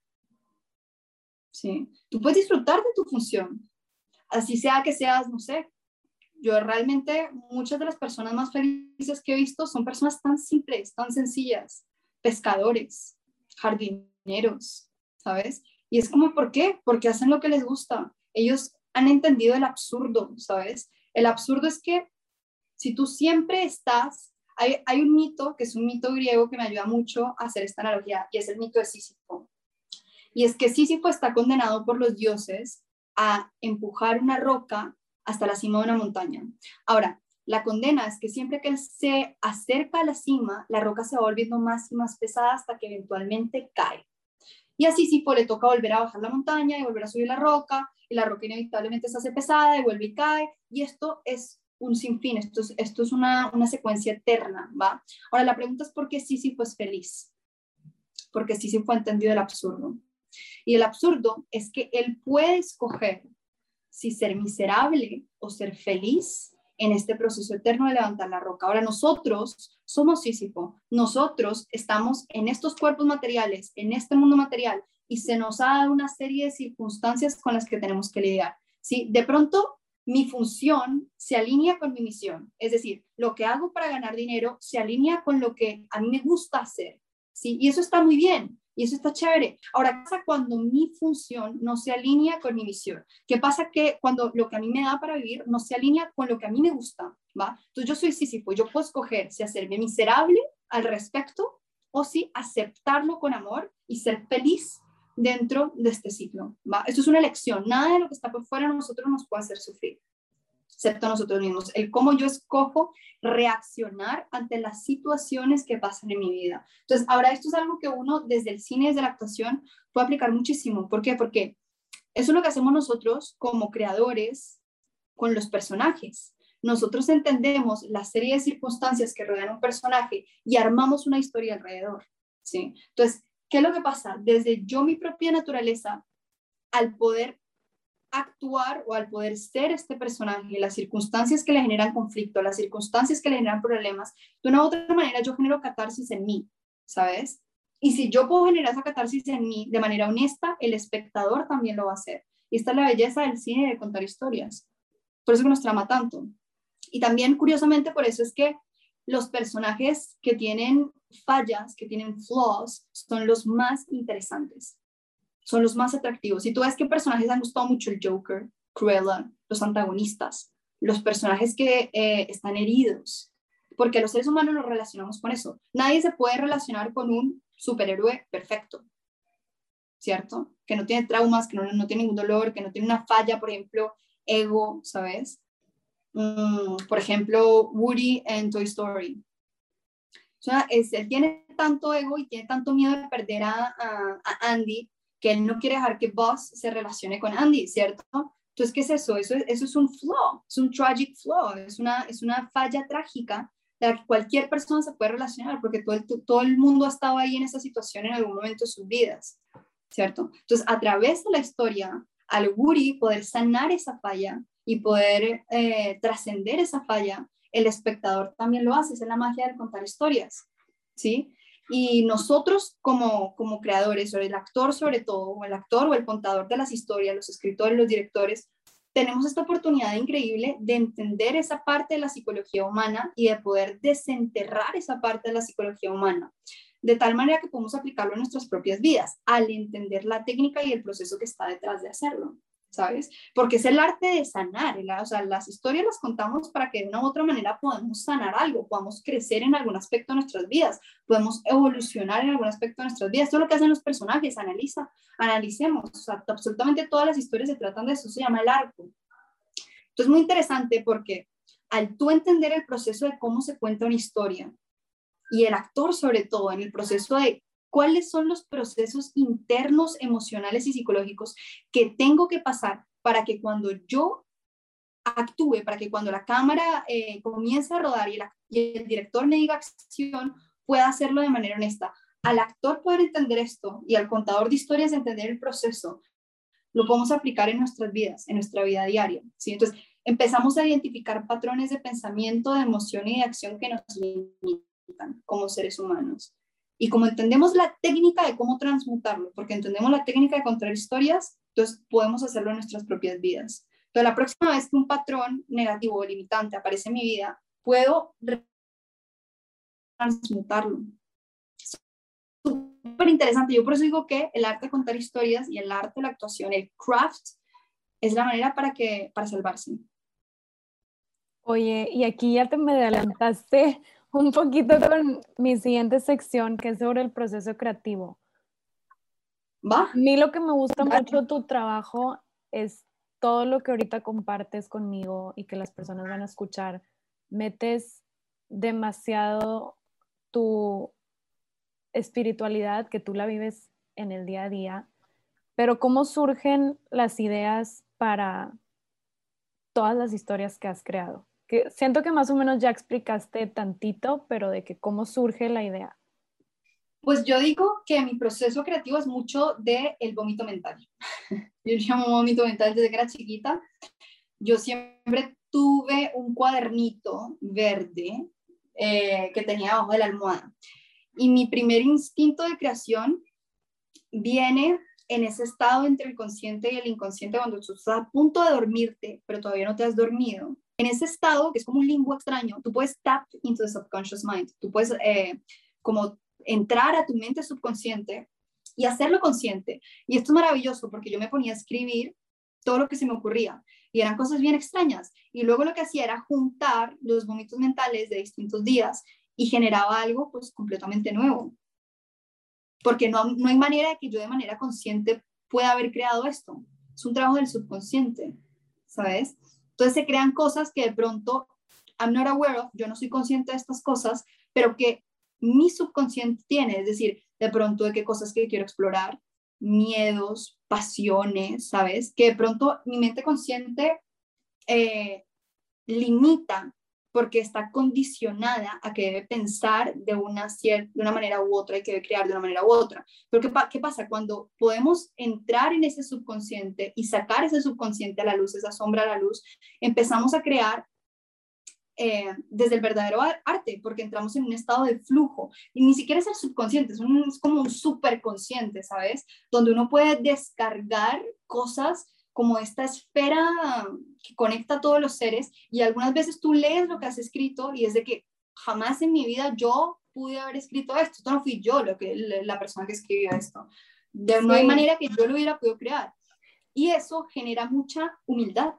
¿Sí? Tú puedes disfrutar de tu función. Así sea que seas, no sé, yo realmente muchas de las personas más felices que he visto son personas tan simples, tan sencillas, pescadores, jardineros, ¿sabes? Y es como, ¿por qué? Porque hacen lo que les gusta. Ellos han entendido el absurdo, ¿sabes? El absurdo es que si tú siempre estás, hay, un mito, que es un mito griego que me ayuda mucho a hacer esta analogía, y es el mito de Sísifo. Y es que Sísifo está condenado por los dioses a empujar una roca hasta la cima de una montaña. Ahora, la condena es que siempre que él se acerca a la cima, la roca se va volviendo más y más pesada hasta que eventualmente cae. Y así Sísifo le toca volver a bajar la montaña y volver a subir la roca, y la roca inevitablemente se hace pesada y vuelve y cae, y esto es un sinfín, esto es, esto es una, una secuencia eterna, ¿va? Ahora la pregunta es por qué Sísifo es feliz, porque Sísifo ha entendido el absurdo. Y el absurdo es que él puede escoger si ser miserable o ser feliz en este proceso eterno de levantar la roca. Ahora nosotros somos Sísifo, nosotros estamos en estos cuerpos materiales, en este mundo material, y se nos ha dado una serie de circunstancias con las que tenemos que lidiar. ¿sí? De pronto, mi función se alinea con mi misión, es decir, lo que hago para ganar dinero se alinea con lo que a mí me gusta hacer, ¿sí? Y eso está muy bien, y eso está chévere. Ahora, ¿qué pasa cuando mi función no se alinea con mi misión? ¿Qué pasa que cuando lo que a mí me da para vivir no se alinea con lo que a mí me gusta? ¿va? Entonces yo soy Sísifo, yo puedo escoger si hacerme miserable al respecto o si aceptarlo con amor y ser feliz dentro de este ciclo. ¿va? Esto es una elección. Nada de lo que está por fuera de nosotros nos puede hacer sufrir excepto nosotros mismos, el cómo yo escojo reaccionar ante las situaciones que pasan en mi vida. Entonces, ahora esto es algo que uno desde el cine, desde la actuación, puede aplicar muchísimo. ¿Por qué? Porque eso es lo que hacemos nosotros como creadores con los personajes. Nosotros entendemos la serie de circunstancias que rodean un personaje y armamos una historia alrededor. ¿sí? Entonces, ¿qué es lo que pasa? Desde yo, mi propia naturaleza, al poder actuar o al poder ser este personaje, las circunstancias que le generan conflicto, las circunstancias que le generan problemas, de una u otra manera yo genero catarsis en mí, ¿sabes? Y si yo puedo generar esa catarsis en mí de manera honesta, el espectador también lo va a hacer. Y esta es la belleza del cine de contar historias. Por eso que nos trama tanto. Y también, curiosamente, por eso es que los personajes que tienen fallas, que tienen flaws, son los más interesantes son los más atractivos. Y tú ves qué personajes han gustado mucho el Joker, Cruella, los antagonistas, los personajes que eh, están heridos, porque los seres humanos nos relacionamos con eso. Nadie se puede relacionar con un superhéroe perfecto, ¿cierto? Que no tiene traumas, que no, no tiene ningún dolor, que no tiene una falla, por ejemplo, ego, ¿sabes? Mm, por ejemplo, Woody en Toy Story. O sea, él tiene tanto ego y tiene tanto miedo de perder a Andy que él no quiere dejar que Buzz se relacione con Andy, ¿cierto? Entonces, ¿qué es eso? Eso, eso es un flaw, es un tragic flaw, es una, es una falla trágica de la que cualquier persona se puede relacionar, porque todo el, todo el mundo ha estado ahí en esa situación en algún momento de sus vidas, ¿cierto? Entonces, a través de la historia, al Woody poder sanar esa falla y poder eh, trascender esa falla, el espectador también lo hace, es la magia de contar historias, ¿sí? Y nosotros como, como creadores, o el actor sobre todo, o el actor o el contador de las historias, los escritores, los directores, tenemos esta oportunidad increíble de entender esa parte de la psicología humana y de poder desenterrar esa parte de la psicología humana, de tal manera que podemos aplicarlo en nuestras propias vidas, al entender la técnica y el proceso que está detrás de hacerlo. ¿Sabes? Porque es el arte de sanar, o sea, las historias las contamos para que de una u otra manera podamos sanar algo, podamos crecer en algún aspecto de nuestras vidas, podemos evolucionar en algún aspecto de nuestras vidas. Esto es lo que hacen los personajes, analiza, analicemos, o sea, absolutamente todas las historias se tratan de eso, se llama el arco. Entonces, muy interesante porque al tú entender el proceso de cómo se cuenta una historia y el actor sobre todo en el proceso de cuáles son los procesos internos, emocionales y psicológicos que tengo que pasar para que cuando yo actúe, para que cuando la cámara eh, comience a rodar y, el director me diga acción, pueda hacerlo de manera honesta. Al actor poder entender esto y al contador de historias entender el proceso, lo podemos aplicar en nuestras vidas, en nuestra vida diaria. ¿sí? Entonces, empezamos a identificar patrones de pensamiento, de emoción y de acción que nos limitan como seres humanos. Y como entendemos la técnica de cómo transmutarlo, porque entendemos la técnica de contar historias, entonces podemos hacerlo en nuestras propias vidas. Entonces, la próxima vez que un patrón negativo o limitante aparece en mi vida, puedo transmutarlo. Súper interesante. Yo por eso digo que el arte de contar historias y el arte de la actuación, el craft, es la manera para, que, para salvarse. Oye, y aquí ya te me adelantaste un poquito con mi siguiente sección, que es sobre el proceso creativo. ¿Va? A mí lo que me gusta mucho tu trabajo es todo lo que ahorita compartes conmigo y que las personas van a escuchar. Metes demasiado tu espiritualidad, que tú la vives en el día a día, pero ¿cómo surgen las ideas para todas las historias que has creado? Siento que más o menos ya explicaste tantito, pero de que cómo surge la idea. Pues yo digo que mi proceso creativo es mucho de el vómito mental. Yo llamo vómito mental desde que era chiquita. Yo siempre tuve un cuadernito verde eh, que tenía abajo de la almohada. Y mi primer instinto de creación viene en ese estado entre el consciente y el inconsciente cuando tú estás a punto de dormirte, pero todavía no te has dormido. En ese estado, que es como un limbo extraño, tú puedes tap into the subconscious mind. Tú puedes eh, como entrar a tu mente subconsciente y hacerlo consciente. Y esto es maravilloso porque yo me ponía a escribir todo lo que se me ocurría y eran cosas bien extrañas. Y luego lo que hacía era juntar los vómitos mentales de distintos días y generaba algo pues completamente nuevo. Porque no, no hay manera de que yo de manera consciente pueda haber creado esto. Es un trabajo del subconsciente, ¿sabes? Entonces se crean cosas que de pronto I'm not aware of, yo no soy consciente de estas cosas, pero que mi subconsciente tiene, es decir, de pronto de qué cosas que quiero explorar, miedos, pasiones, ¿sabes? Que de pronto mi mente consciente eh, limita porque está condicionada a que debe pensar de una, de una manera u otra y que debe crear de una manera u otra. Pero ¿qué, ¿qué, pasa? Cuando podemos entrar en ese subconsciente y sacar ese subconsciente a la luz, esa sombra a la luz, empezamos a crear eh, desde el verdadero arte, porque entramos en un estado de flujo. Y ni siquiera es el subconsciente, es como un superconsciente, ¿sabes? Donde uno puede descargar cosas como esta esfera que conecta a todos los seres y algunas veces tú lees lo que has escrito y es de que jamás en mi vida yo pude haber escrito esto, esto no fui yo lo que, la persona que escribió esto. De, No hay manera que yo lo hubiera podido crear. Y eso genera mucha humildad,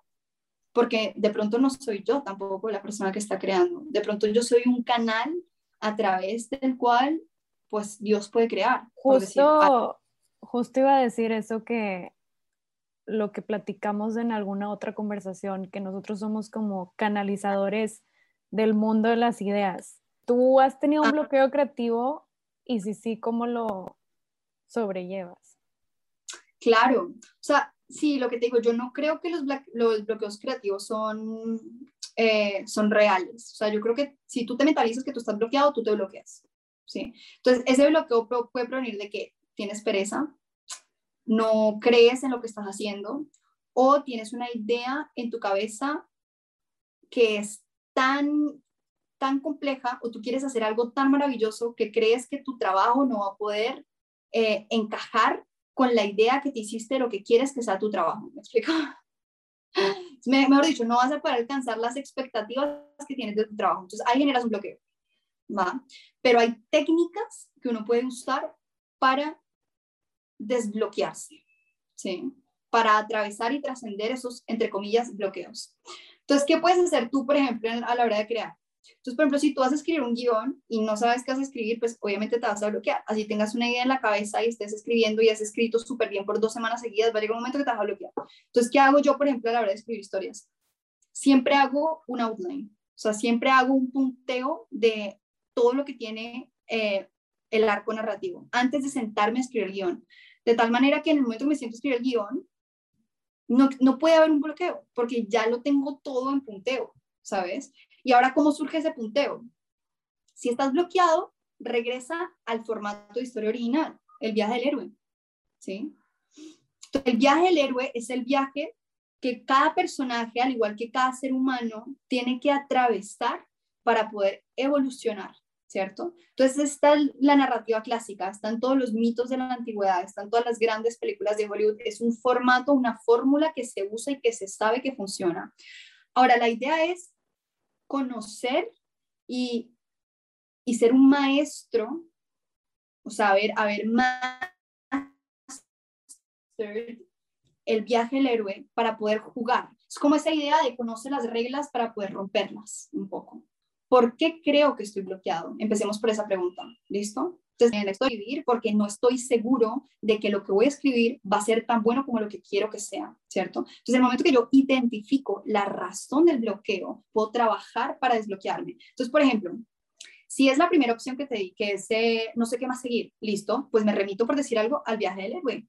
porque de pronto no soy yo tampoco la persona que está creando, de pronto yo soy un canal a través del cual pues Dios puede crear. Justo, justo iba a decir eso que lo que platicamos en alguna otra conversación, que nosotros somos como canalizadores del mundo de las ideas. ¿Tú has tenido un bloqueo creativo y si sí, cómo lo sobrellevas? Claro, o sea, sí, lo que te digo, yo no creo que los, los bloqueos creativos son, eh, son reales. O sea, yo creo que si tú te mentalizas que tú estás bloqueado, tú te bloqueas. ¿sí? Entonces, ese bloqueo puede provenir de que tienes pereza, no crees en lo que estás haciendo o tienes una idea en tu cabeza que es tan tan compleja o tú quieres hacer algo tan maravilloso que crees que tu trabajo no va a poder eh, encajar con la idea que te hiciste lo que quieres que sea tu trabajo. ¿Me explico? Mejor dicho, no vas a poder alcanzar las expectativas que tienes de tu trabajo. Entonces ahí generas un bloqueo. ¿va? Pero hay técnicas que uno puede usar para desbloquearse, ¿sí? Para atravesar y trascender esos, entre comillas, bloqueos. Entonces, ¿qué puedes hacer tú, por ejemplo, a la hora de crear? Entonces, por ejemplo, si tú vas a escribir un guion y no sabes qué vas a escribir, pues obviamente te vas a bloquear. Así tengas una idea en la cabeza y estés escribiendo y has escrito súper bien por dos semanas seguidas, va a llegar un momento que te vas a bloquear. Entonces, ¿qué hago yo, por ejemplo, a la hora de escribir historias? Siempre hago un outline, o sea, siempre hago un punteo de todo lo que tiene eh, el arco narrativo antes de sentarme a escribir el guion. De tal manera que en el momento que me siento escribir el guion, no, no puede haber un bloqueo, porque ya lo tengo todo en punteo, ¿sabes? Y ahora, ¿cómo surge ese punteo? Si estás bloqueado, regresa al formato de historia original, el viaje del héroe, ¿sí? el viaje del héroe es el viaje que cada personaje, al igual que cada ser humano, tiene que atravesar para poder evolucionar, ¿cierto? Entonces está la narrativa clásica, están todos los mitos de la antigüedad, están todas las grandes películas de Hollywood, es un formato, una fórmula que se usa y que se sabe que funciona. Ahora, la idea es conocer y, y ser un maestro, o sea, haber, haber el viaje del héroe para poder jugar. Es como esa idea de conocer las reglas para poder romperlas un poco. ¿Por qué creo que estoy bloqueado? Empecemos por esa pregunta. ¿Listo? Entonces, estoy vivir porque no estoy seguro de que lo que voy a escribir va a ser tan bueno como lo que quiero que sea, ¿cierto? Entonces, el momento que yo identifico la razón del bloqueo, puedo trabajar para desbloquearme. Entonces, por ejemplo, si es la primera opción que te di, que es eh, no sé qué más seguir, listo, pues me remito por decir algo al viaje del héroe.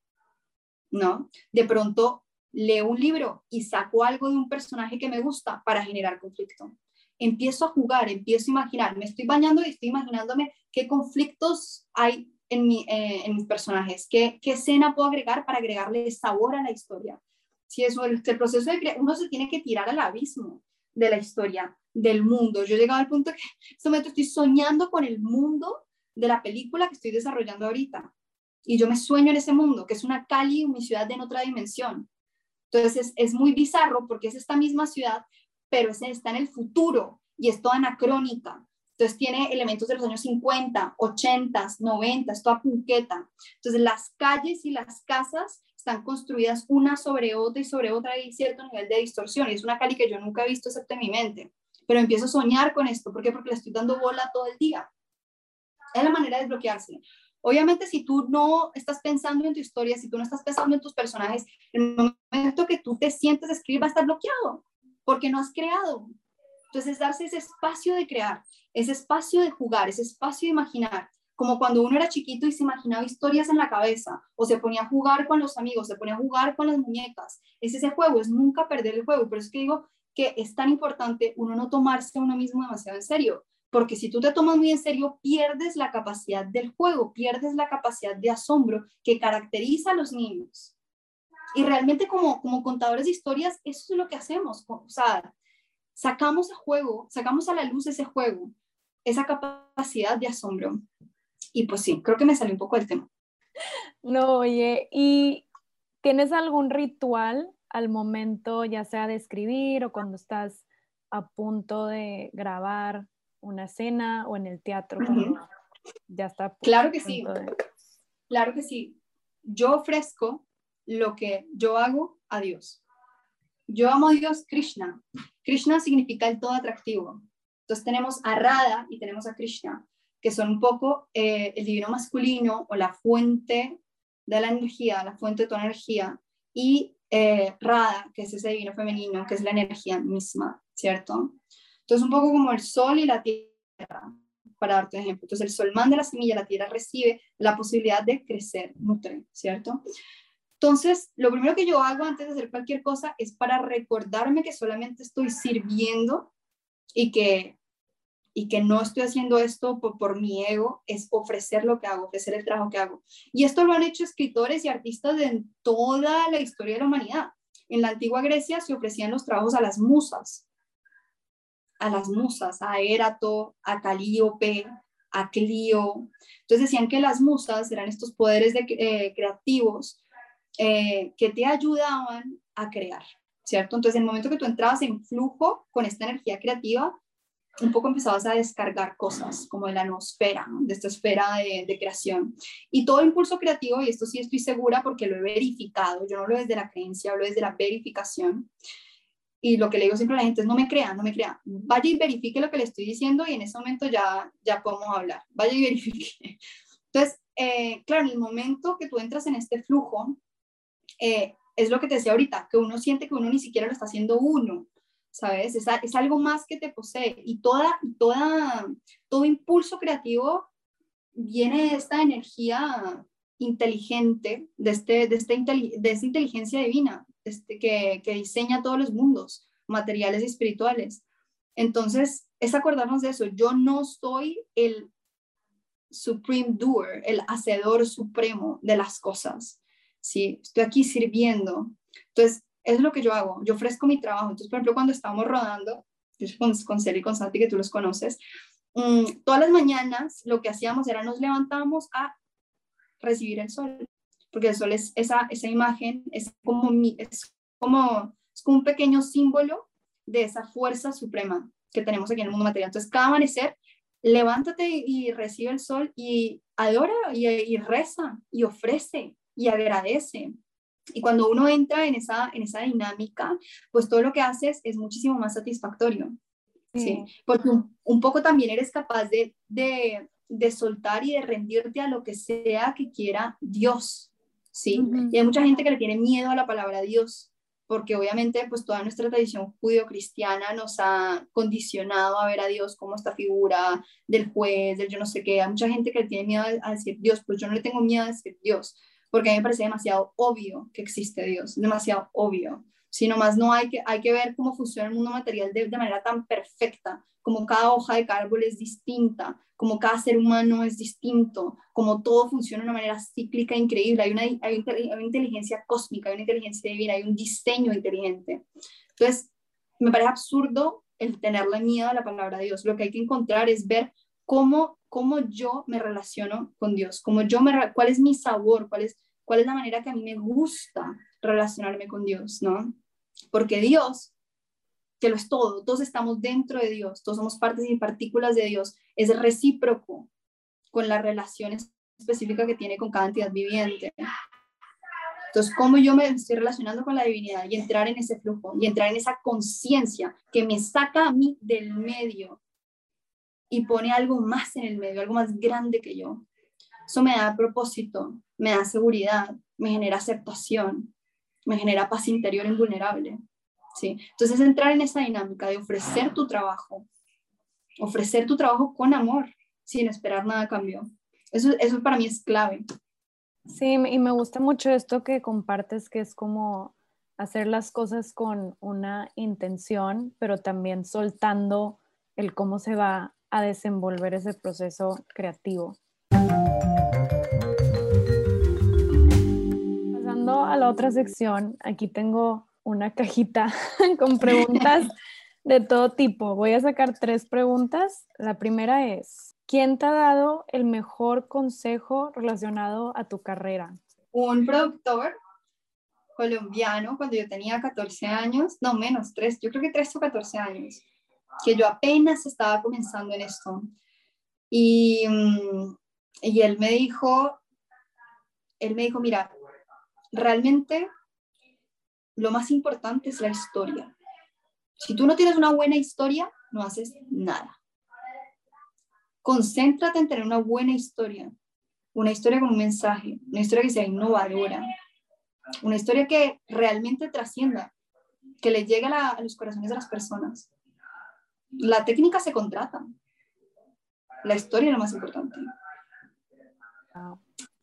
¿no? De pronto leo un libro y saco algo de un personaje que me gusta para generar conflicto. Empiezo a jugar, empiezo a imaginar, me estoy bañando y estoy imaginándome qué conflictos hay en, eh, mis personajes, qué, qué escena puedo agregar para agregarle sabor a la historia. Si eso, el, proceso de uno se tiene que tirar al abismo de la historia, del mundo. Yo he llegado al punto que en este momento estoy soñando con el mundo de la película que estoy desarrollando ahorita y yo me sueño en ese mundo, que es una Cali, mi ciudad en otra dimensión. Entonces es, muy bizarro porque es esta misma ciudad, pero es, está en el futuro y es toda anacrónica. Entonces tiene elementos de los años 50, 80, 90, es toda punqueta. Entonces las calles y las casas están construidas una sobre otra y sobre otra y cierto nivel de distorsión. Y es una Cali que yo nunca he visto excepto en mi mente. Pero empiezo a soñar con esto. ¿Por qué? Porque le estoy dando bola todo el día. Es la manera de desbloquearse. Obviamente, si tú no estás pensando en tu historia, si tú no estás pensando en tus personajes, el momento que tú te sientes a escribir va a estar bloqueado, porque no has creado. Entonces, darse ese espacio de crear, ese espacio de jugar, ese espacio de imaginar, como cuando uno era chiquito y se imaginaba historias en la cabeza, o se ponía a jugar con los amigos, se ponía a jugar con las muñecas. Es ese juego, es nunca perder el juego. Por eso es que digo que es tan importante uno no tomarse a uno mismo demasiado en serio, porque si tú te tomas muy en serio, pierdes la capacidad del juego, pierdes la capacidad de asombro que caracteriza a los niños. Y realmente como, como contadores de historias, eso es lo que hacemos. O sea, sacamos a juego, sacamos a la luz ese juego, esa capacidad de asombro. Y pues sí, creo que me salió un poco del tema. No, oye, ¿y tienes algún ritual al momento, ya sea de escribir o cuando estás a punto de grabar? una escena o en el teatro ya está. Claro que sí, claro que sí. Yo ofrezco lo que yo hago a Dios. Yo amo a Dios Krishna. Krishna significa el todo atractivo. Entonces tenemos a Radha y tenemos a Krishna, que son un poco eh, el divino masculino o la fuente de la energía, la fuente de toda energía, y eh, Radha, que es ese divino femenino, que es la energía misma, ¿cierto? Entonces, un poco como el sol y la tierra, para darte un ejemplo. Entonces, el sol manda la semilla, la tierra recibe la posibilidad de crecer, nutre, ¿cierto? Entonces, lo primero que yo hago antes de hacer cualquier cosa es para recordarme que solamente estoy sirviendo y que, y que no estoy haciendo esto por, por, mi ego, es ofrecer lo que hago, ofrecer el trabajo que hago. Y esto lo han hecho escritores y artistas de toda la historia de la humanidad. En la antigua Grecia se ofrecían los trabajos a las musas, a las musas, a Erato, a Calíope, a Clio. Entonces decían que las musas eran estos poderes de, eh, creativos eh, que te ayudaban a crear, ¿cierto? Entonces, en el momento que tú entrabas en flujo con esta energía creativa, un poco empezabas a descargar cosas como de la nosfera, de esta esfera de, de, creación. Y todo impulso creativo, y esto sí estoy segura porque lo he verificado, yo no lo desde de la creencia, hablo desde la verificación, y lo que le digo siempre a la gente es no me crea, no me crea. Vaya y verifique lo que le estoy diciendo y en ese momento ya, ya podemos hablar. Vaya y verifique. Entonces, eh, claro, en el momento que tú entras en este flujo, eh, es lo que te decía ahorita, que uno siente que uno ni siquiera lo está haciendo uno, ¿sabes? Es, es algo más que te posee y toda, toda, todo impulso creativo viene de esta energía inteligente, de, este, de, este, de esta inteligencia divina, este, que, que diseña todos los mundos, materiales y espirituales. Entonces, es acordarnos de eso. Yo no soy el supreme doer, el hacedor supremo de las cosas. ¿Sí? Estoy aquí sirviendo. Entonces, es lo que yo hago, yo ofrezco mi trabajo. Entonces, por ejemplo, cuando estábamos rodando, con, con Celi y con Santi, que tú los conoces, mm, todas las mañanas lo que hacíamos era nos levantábamos a recibir el sol, porque el sol es esa, imagen, es como, como, es como un pequeño símbolo de esa fuerza suprema que tenemos aquí en el mundo material. Entonces, cada amanecer, levántate y recibe el sol y adora y, y reza y ofrece y agradece. Y cuando uno entra en esa, en esa dinámica, pues todo lo que haces es muchísimo más satisfactorio. Sí. Porque un, poco también eres capaz de, de, de, soltar y de rendirte a lo que sea que quiera Dios. Sí. Y hay mucha gente que le tiene miedo a la palabra Dios porque obviamente pues toda nuestra tradición judío-cristiana nos ha condicionado a ver a Dios como esta figura del juez, del yo no sé qué. Hay mucha gente que le tiene miedo a decir Dios, pues yo no le tengo miedo a decir Dios, porque a mí me parece demasiado obvio que existe Dios, demasiado obvio. Si nomás no hay que, hay que ver cómo funciona el mundo material de, de manera tan perfecta, como cada hoja de árbol es distinta, como cada ser humano es distinto, como todo funciona de una manera cíclica increíble. Hay una, hay una inteligencia cósmica, hay una inteligencia divina, hay un diseño inteligente. Entonces, me parece absurdo el tenerle miedo a la palabra de Dios. Lo que hay que encontrar es ver cómo, cómo yo me relaciono con Dios, cómo yo me, cuál es mi sabor, cuál es, cuál es la manera que a mí me gusta relacionarme con Dios, ¿no? Porque Dios, que lo es todo, todos estamos dentro de Dios, todos somos partes y partículas de Dios, es recíproco con la relación específica que tiene con cada entidad viviente. Entonces, ¿cómo yo me estoy relacionando con la divinidad y entrar en ese flujo y entrar en esa conciencia que me saca a mí del medio y pone algo más en el medio, algo más grande que yo. Eso me da propósito, me da seguridad, me genera aceptación, me genera paz interior invulnerable. ¿sí? Entonces, entrar en esa dinámica de ofrecer tu trabajo, ofrecer tu trabajo con amor, sin esperar nada a cambio. Eso, eso para mí es clave. Sí, y me gusta mucho esto que compartes, que es como hacer las cosas con una intención, pero también soltando el cómo se va a desenvolver ese proceso creativo. A la otra sección, aquí tengo una cajita con preguntas de todo tipo. Voy a sacar tres preguntas. La primera es, ¿quién te ha dado el mejor consejo relacionado a tu carrera? Un productor colombiano cuando yo tenía 14 años, no menos, tres, yo creo que 3 o 14 años que yo apenas estaba comenzando en esto. Y, mm, y él me dijo, él me dijo, mira, realmente lo más importante es la historia. Si tú no tienes una buena historia, no haces nada. Concéntrate en tener una buena historia, una historia con un mensaje, una historia que sea innovadora, una historia que realmente trascienda, que le llegue a los corazones de las personas la técnica se contrata. La historia es lo más importante.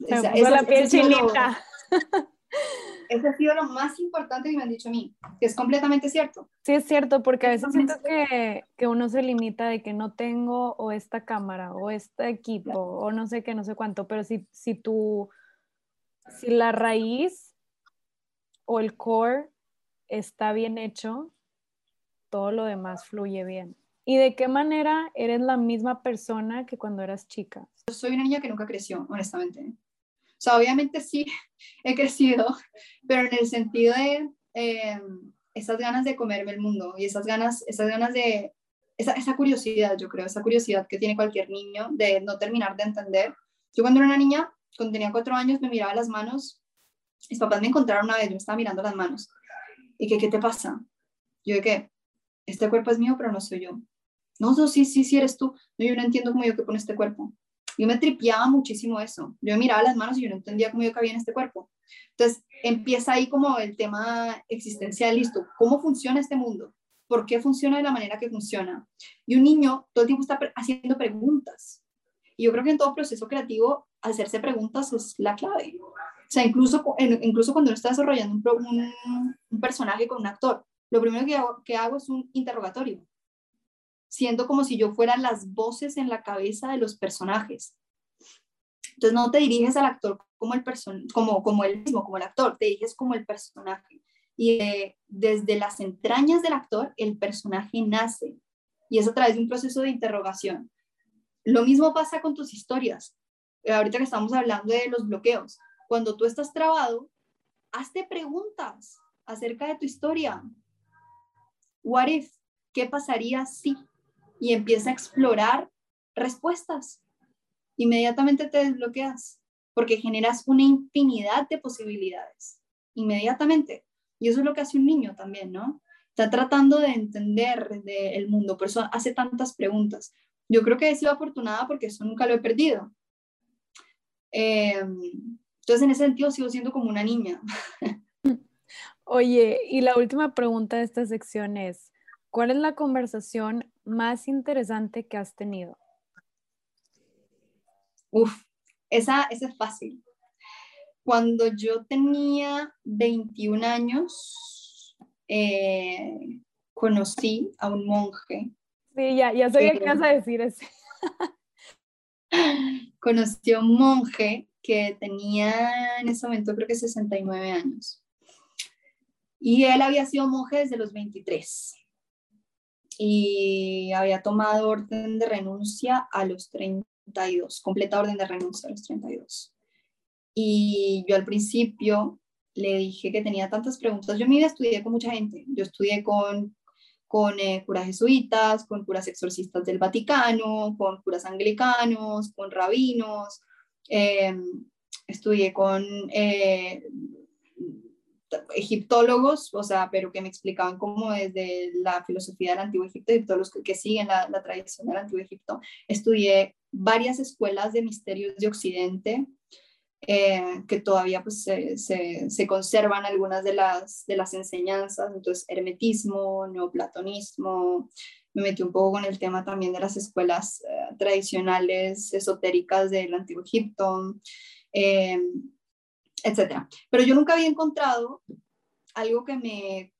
Esa, la piel chinita. Ese ha sido lo más importante que me han dicho a mí, que es completamente cierto. Sí, es cierto, porque a veces siento que, que, uno se limita de que no tengo o esta cámara o este equipo o no sé qué, no sé cuánto, pero si, si tú, si la raíz o el core está bien hecho, todo lo demás fluye bien. ¿Y de qué manera eres la misma persona que cuando eras chica? Yo soy una niña que nunca creció, honestamente. O sea, obviamente sí he crecido, pero en el sentido de eh, esas ganas de comerme el mundo y esas ganas, esas ganas de, esa, esa curiosidad, yo creo, esa curiosidad que tiene cualquier niño de no terminar de entender. Yo cuando era una niña, cuando tenía cuatro años, me miraba las manos. Mis papás me encontraron una vez, yo me estaba mirando las manos. ¿Y qué, qué te pasa? Yo de que este cuerpo es mío, pero no soy yo. No, no, sí, sí, sí eres tú. No, yo no entiendo cómo yo que pone este cuerpo. Yo me tripiaba muchísimo eso. Yo miraba las manos y yo no entendía cómo yo cabía en este cuerpo. Entonces empieza ahí como el tema existencial, listo. ¿Cómo funciona este mundo? ¿Por qué funciona de la manera que funciona? Y un niño todo el tiempo está haciendo preguntas. Y yo creo que en todo proceso creativo, hacerse preguntas es la clave. O sea, incluso, incluso cuando uno está desarrollando un, un, personaje con un actor, lo primero que que hago es un interrogatorio siendo como si yo fuera las voces en la cabeza de los personajes. Entonces no te diriges al actor como el, como, como el mismo, como el actor, te diriges como el personaje. y desde las entrañas del actor el personaje nace y es a través de un proceso de interrogación. Lo mismo pasa con tus historias. Ahorita que estamos hablando de los bloqueos, cuando tú estás trabado, hazte preguntas acerca de tu historia. ¿Qué pasaría si? Y empieza a explorar respuestas. Inmediatamente te desbloqueas porque generas una infinidad de posibilidades. Inmediatamente. Y eso es lo que hace un niño también, ¿no? Está tratando de entender el mundo, por eso hace tantas preguntas. Yo creo que he sido afortunada porque eso nunca lo he perdido. Em, entonces, en ese sentido, sigo siendo como una niña. Oye, y la última pregunta de esta sección es, ¿cuál es la conversación más interesante que has tenido? Uf, esa, esa es fácil. Cuando yo tenía 21 años, eh, conocí a un monje. Sí, ya, ya sabía que ibas a decir eso. conocí a un monje que tenía en ese momento creo que 69 años. Y él había sido monje desde los 23 y había tomado orden de renuncia a los 32, completa orden de renuncia a los 32. Y yo al principio le dije que tenía tantas preguntas. Yo en mi vida estudié con mucha gente. Yo estudié con, con eh, curas jesuitas, con curas exorcistas del Vaticano, con curas anglicanos, con rabinos. Em, estudié con eh, egiptólogos, o sea, pero que me explicaban cómo desde la filosofía del Antiguo Egipto, egiptólogos que, que siguen la, tradición del Antiguo Egipto. Estudié varias escuelas de misterios de Occidente, eh, que todavía pues, se, se, conservan algunas de las, de las enseñanzas, entonces hermetismo, neoplatonismo, me metí un poco con el tema también de las escuelas eh, tradicionales esotéricas del Antiguo Egipto, eh, etc. Pero yo nunca había encontrado algo que me,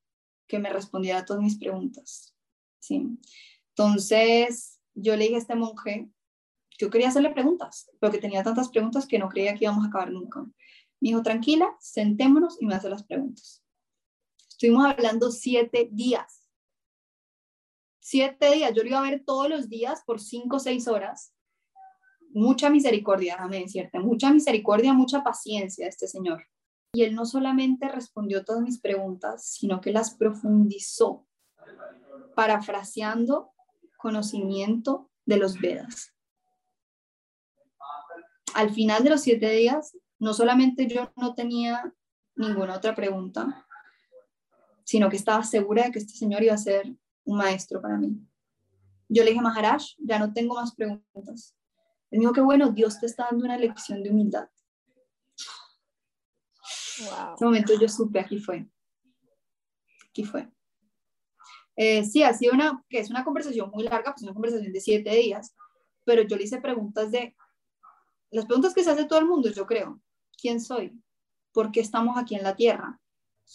que me respondiera a todas mis preguntas. ¿sí? Entonces, yo le dije a este monje, yo quería hacerle preguntas, pero que tenía tantas preguntas que no creía que íbamos a acabar nunca. Me dijo, tranquila, sentémonos y me hace las preguntas. Estuvimos hablando siete días. Siete días. Yo lo iba a ver todos los días por cinco o seis horas. Mucha misericordia, déjame decirte, mucha misericordia, mucha paciencia este señor. Y él no solamente respondió todas mis preguntas, sino que las profundizó, parafraseando conocimiento de los Vedas al final de los siete días, no solamente yo no tenía ninguna otra pregunta, sino que estaba segura de que este señor iba a ser un maestro para mí. Yo le dije, Maharaj, ya no tengo más preguntas. Él dijo que bueno, Dios te está dando una lección de humildad. En ese momento yo supe, aquí fue. Aquí fue. Eh, sí, ha sido una, que es una conversación muy larga, pues una conversación de siete días, pero yo le hice preguntas de las preguntas que se hace todo el mundo, yo creo, ¿quién soy? ¿Por qué estamos aquí en la tierra?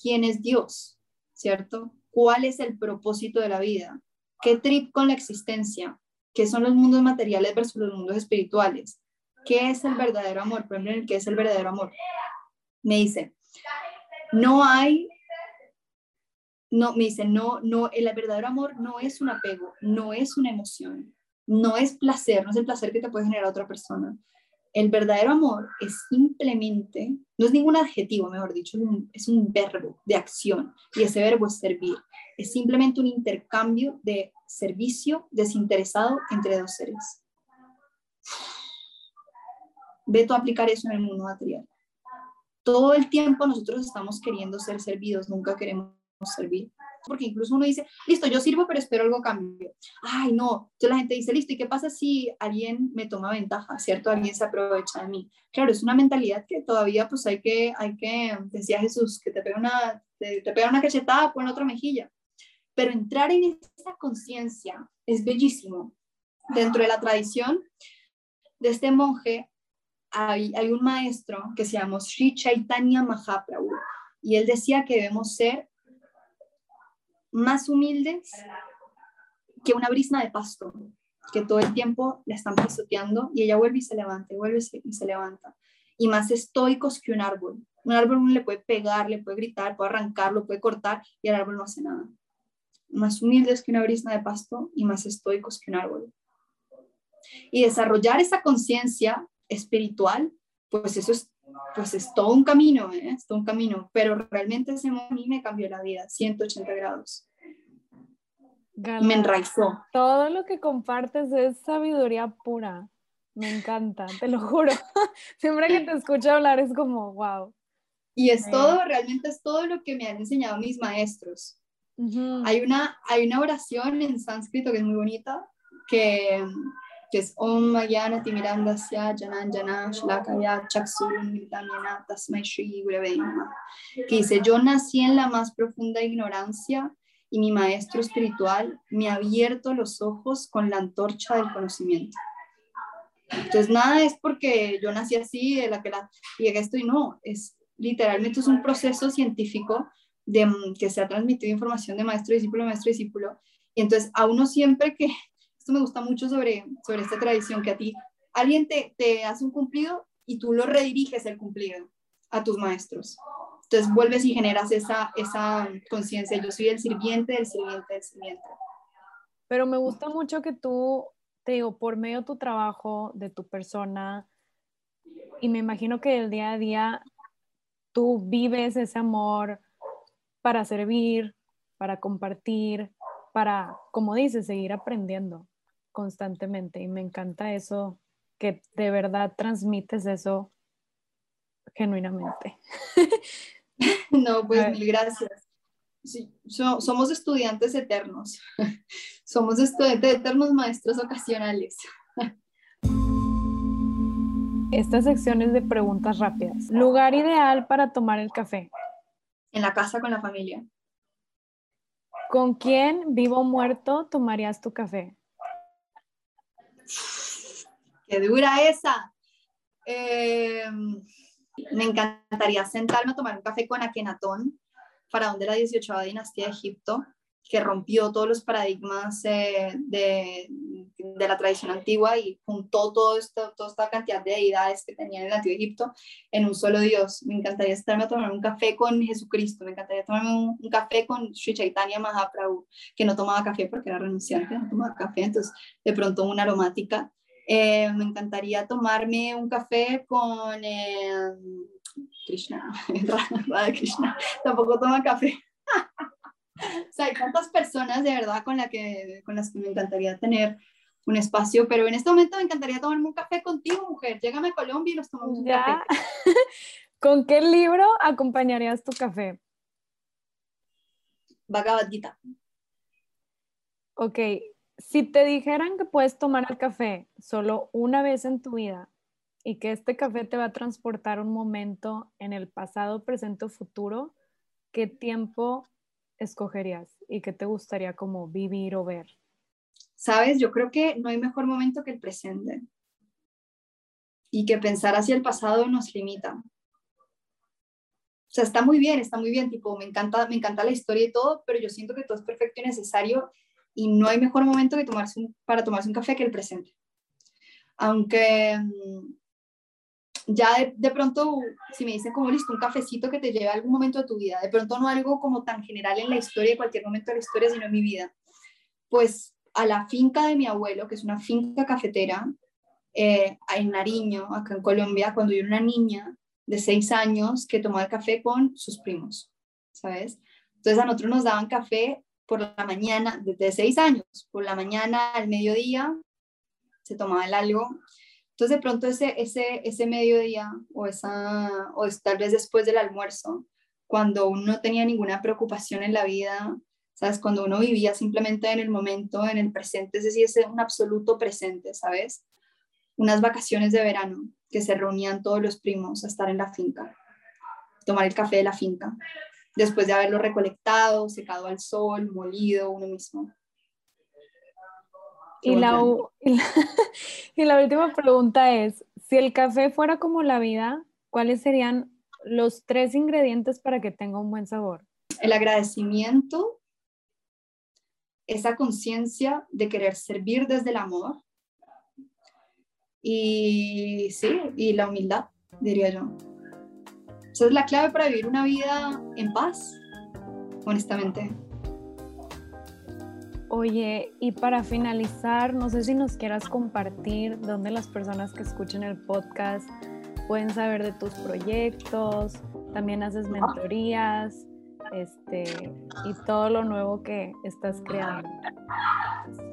¿Quién es Dios? ¿Cierto? ¿Cuál es el propósito de la vida? ¿Qué trip con la existencia? ¿Qué son los mundos materiales versus los mundos espirituales? ¿Qué es el verdadero amor? Ejemplo, ¿qué es el verdadero amor? Me dice, no hay, no, me dice, no, no, el verdadero amor no es un apego, no es una emoción, no es placer, no es el placer que te puede generar otra persona. El verdadero amor es simplemente, no es ningún adjetivo, mejor dicho, es un, verbo de acción y ese verbo es servir. Es simplemente un intercambio de servicio desinteresado entre dos seres. Ve a aplicar eso en el mundo material. Todo el tiempo nosotros estamos queriendo ser servidos, nunca queremos servir porque incluso uno dice, listo, yo sirvo, pero espero algo cambio. Ay, no. Entonces la gente dice, listo, ¿y qué pasa si alguien me toma ventaja, cierto? Alguien se aprovecha de mí. Claro, es una mentalidad que todavía pues hay que, hay que, decía Jesús, que te pega una, te, pega una cachetada, pon otra mejilla. Pero entrar en esa conciencia es bellísimo. Dentro de la tradición de este monje hay, un maestro que se llama Sri Chaitanya Mahaprabhu y él decía que debemos ser más humildes que una brisna de pasto, que todo el tiempo la están pisoteando y ella vuelve y se levanta, y vuelve y se levanta. y más estoicos que un árbol. Un árbol uno le puede pegar, le puede gritar, puede arrancarlo, puede cortar y el árbol no hace nada. Más humildes que una brisna de pasto y más estoicos que un árbol. Y desarrollar esa conciencia espiritual, pues eso es, pues es todo un camino, ¿eh? es todo un camino, pero realmente ese a mí me cambió la vida, 180 grados. me enraizó. Todo lo que compartes es sabiduría pura. Me encanta, te lo juro. Siempre que te escucho hablar es como, wow. Y es todo, realmente es todo lo que me han enseñado mis maestros. Hay, una, hay una oración en sánscrito que es muy bonita, que, que es Om Mayana Timirandasya Janan Jana Shlakaya Shri que dice, yo nací en la más profunda ignorancia y mi maestro espiritual me ha abierto los ojos con la antorcha del conocimiento. Entonces, nada es porque yo nací así, de la que la llegué esto y no, es literalmente es un proceso científico de, que se ha transmitido información de maestro, discípulo, maestro, discípulo. Y entonces, a uno siempre que, esto me gusta mucho sobre, sobre esta tradición, que a ti alguien te, te hace un cumplido y tú lo rediriges el cumplido a tus maestros. Entonces vuelves y generas esa, esa conciencia. Yo soy el sirviente del sirviente del sirviente. Pero me gusta mucho que tú te digo, por medio de tu trabajo, de tu persona, y me imagino que el día a día tú vives ese amor para servir, para compartir, para, como dices, seguir aprendiendo constantemente. Y me encanta eso, que de verdad transmites eso genuinamente. No, pues mil gracias somos estudiantes eternos, somos estudiantes eternos maestros ocasionales. Esta sección es de preguntas rápidas. Lugar ideal para tomar el café. En la casa con la familia. ¿Con quién, vivo o muerto, tomarías tu café? ¡Qué dura esa! Eh, me encantaría sentarme a tomar un café con Akenatón, faraón de la 18 dinastía de Egipto, que rompió todos los paradigmas eh, de, de, la tradición antigua y juntó todo esto, toda esta cantidad de deidades que tenía en el antiguo Egipto en un solo Dios. Me encantaría estarme a tomar un café con Jesucristo, me encantaría tomarme un, café con Sri Chaitanya Mahaprabhu, que no tomaba café porque era renunciante, no tomaba café, entonces de pronto una aromática. Eh, me encantaría tomarme un café con... Eh, Krishna, Krishna, tampoco toma café. o sea, hay tantas personas de verdad con, la que, con las que me encantaría tener un espacio, pero en este momento me encantaría tomarme un café contigo, mujer. Llégame a Colombia y nos tomamos un café. ¿Con qué libro acompañarías tu café? Bhagavad Gita. Ok, si te dijeran que puedes tomar el café solo una vez en tu vida, y que este café te va a transportar un momento en el pasado, presente o futuro, ¿qué tiempo escogerías y qué te gustaría como vivir o ver? Sabes, yo creo que no hay mejor momento que el presente y que pensar hacia el pasado nos limita. O sea, está muy bien, está muy bien, tipo, me encanta, me encanta la historia y todo, pero yo siento que todo es perfecto y necesario y no hay mejor momento que tomarse para tomarse un café que el presente. Aunque mm, ya de, pronto, si me dicen como listo, un cafecito que te lleve a algún momento de tu vida, de pronto no algo como tan general en la historia, en cualquier momento de la historia, sino en mi vida, pues a la finca de mi abuelo, que es una finca cafetera, eh, en Nariño, acá en Colombia, cuando yo era una niña de seis años que tomaba café con sus primos, ¿sabes? Entonces a nosotros nos daban café por la mañana, desde seis años, por la mañana, al mediodía, se tomaba el algo entonces, de pronto ese, ese, ese mediodía o, esa, o tal vez después del almuerzo, cuando uno no tenía ninguna preocupación en la vida, ¿sabes? Cuando uno vivía simplemente en el momento, en el presente, es decir, es un absoluto presente, ¿sabes? Unas vacaciones de verano que se reunían todos los primos a estar en la finca, tomar el café de la finca, después de haberlo recolectado, secado al sol, molido uno mismo. Y la, y la, última pregunta es, si el café fuera como la vida, ¿cuáles serían los tres ingredientes para que tenga un buen sabor? El agradecimiento, esa conciencia de querer servir desde el amor y sí, y la humildad. diría yo. Esa es la clave para vivir una vida en paz, honestamente. Oye, y para finalizar, no sé si nos quieras compartir dónde las personas que escuchen el podcast pueden saber de tus proyectos, también haces mentorías, este, y todo lo nuevo que estás creando.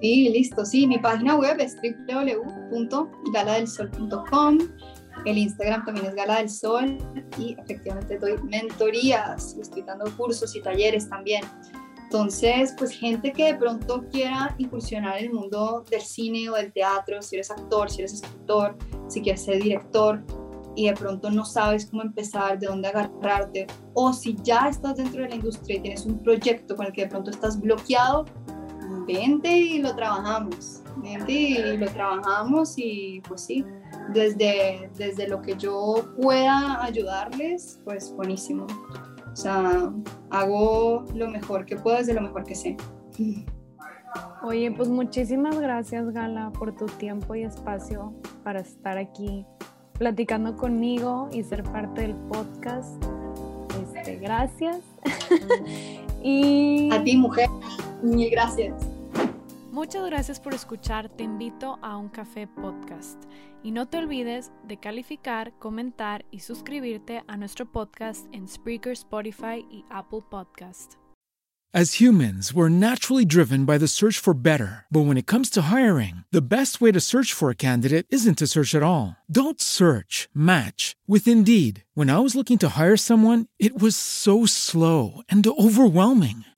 Sí, listo, sí, mi página web es www.galadelsol.com, el Instagram también es Gala del Sol y efectivamente doy mentorías estoy dando cursos y talleres también. Entonces, pues gente que de pronto quiera incursionar en el mundo del cine o del teatro, si eres actor, si eres escritor, si quieres ser director y de pronto no sabes cómo empezar, de dónde agarrarte, o si ya estás dentro de la industria y tienes un proyecto con el que de pronto estás bloqueado, vente y lo trabajamos, vente y lo trabajamos y pues sí, desde, desde lo que yo pueda ayudarles, pues buenísimo. O sea, hago lo mejor que puedo desde lo mejor que sé. Oye, pues muchísimas gracias Gala por tu tiempo y espacio para estar aquí platicando conmigo y ser parte del podcast. Este, gracias. y a ti, mujer, mil gracias. Muchas gracias por escuchar. Te invito a un café podcast. Y no te olvides de calificar, comentar y suscribirte a nuestro podcast en Spreaker, Spotify y Apple Podcast. As humans, we're naturally driven by the search for better. But when it comes to hiring, the best way to search for a candidate isn't to search at all. Don't search, match with Indeed. When I was looking to hire someone, it was so slow and overwhelming.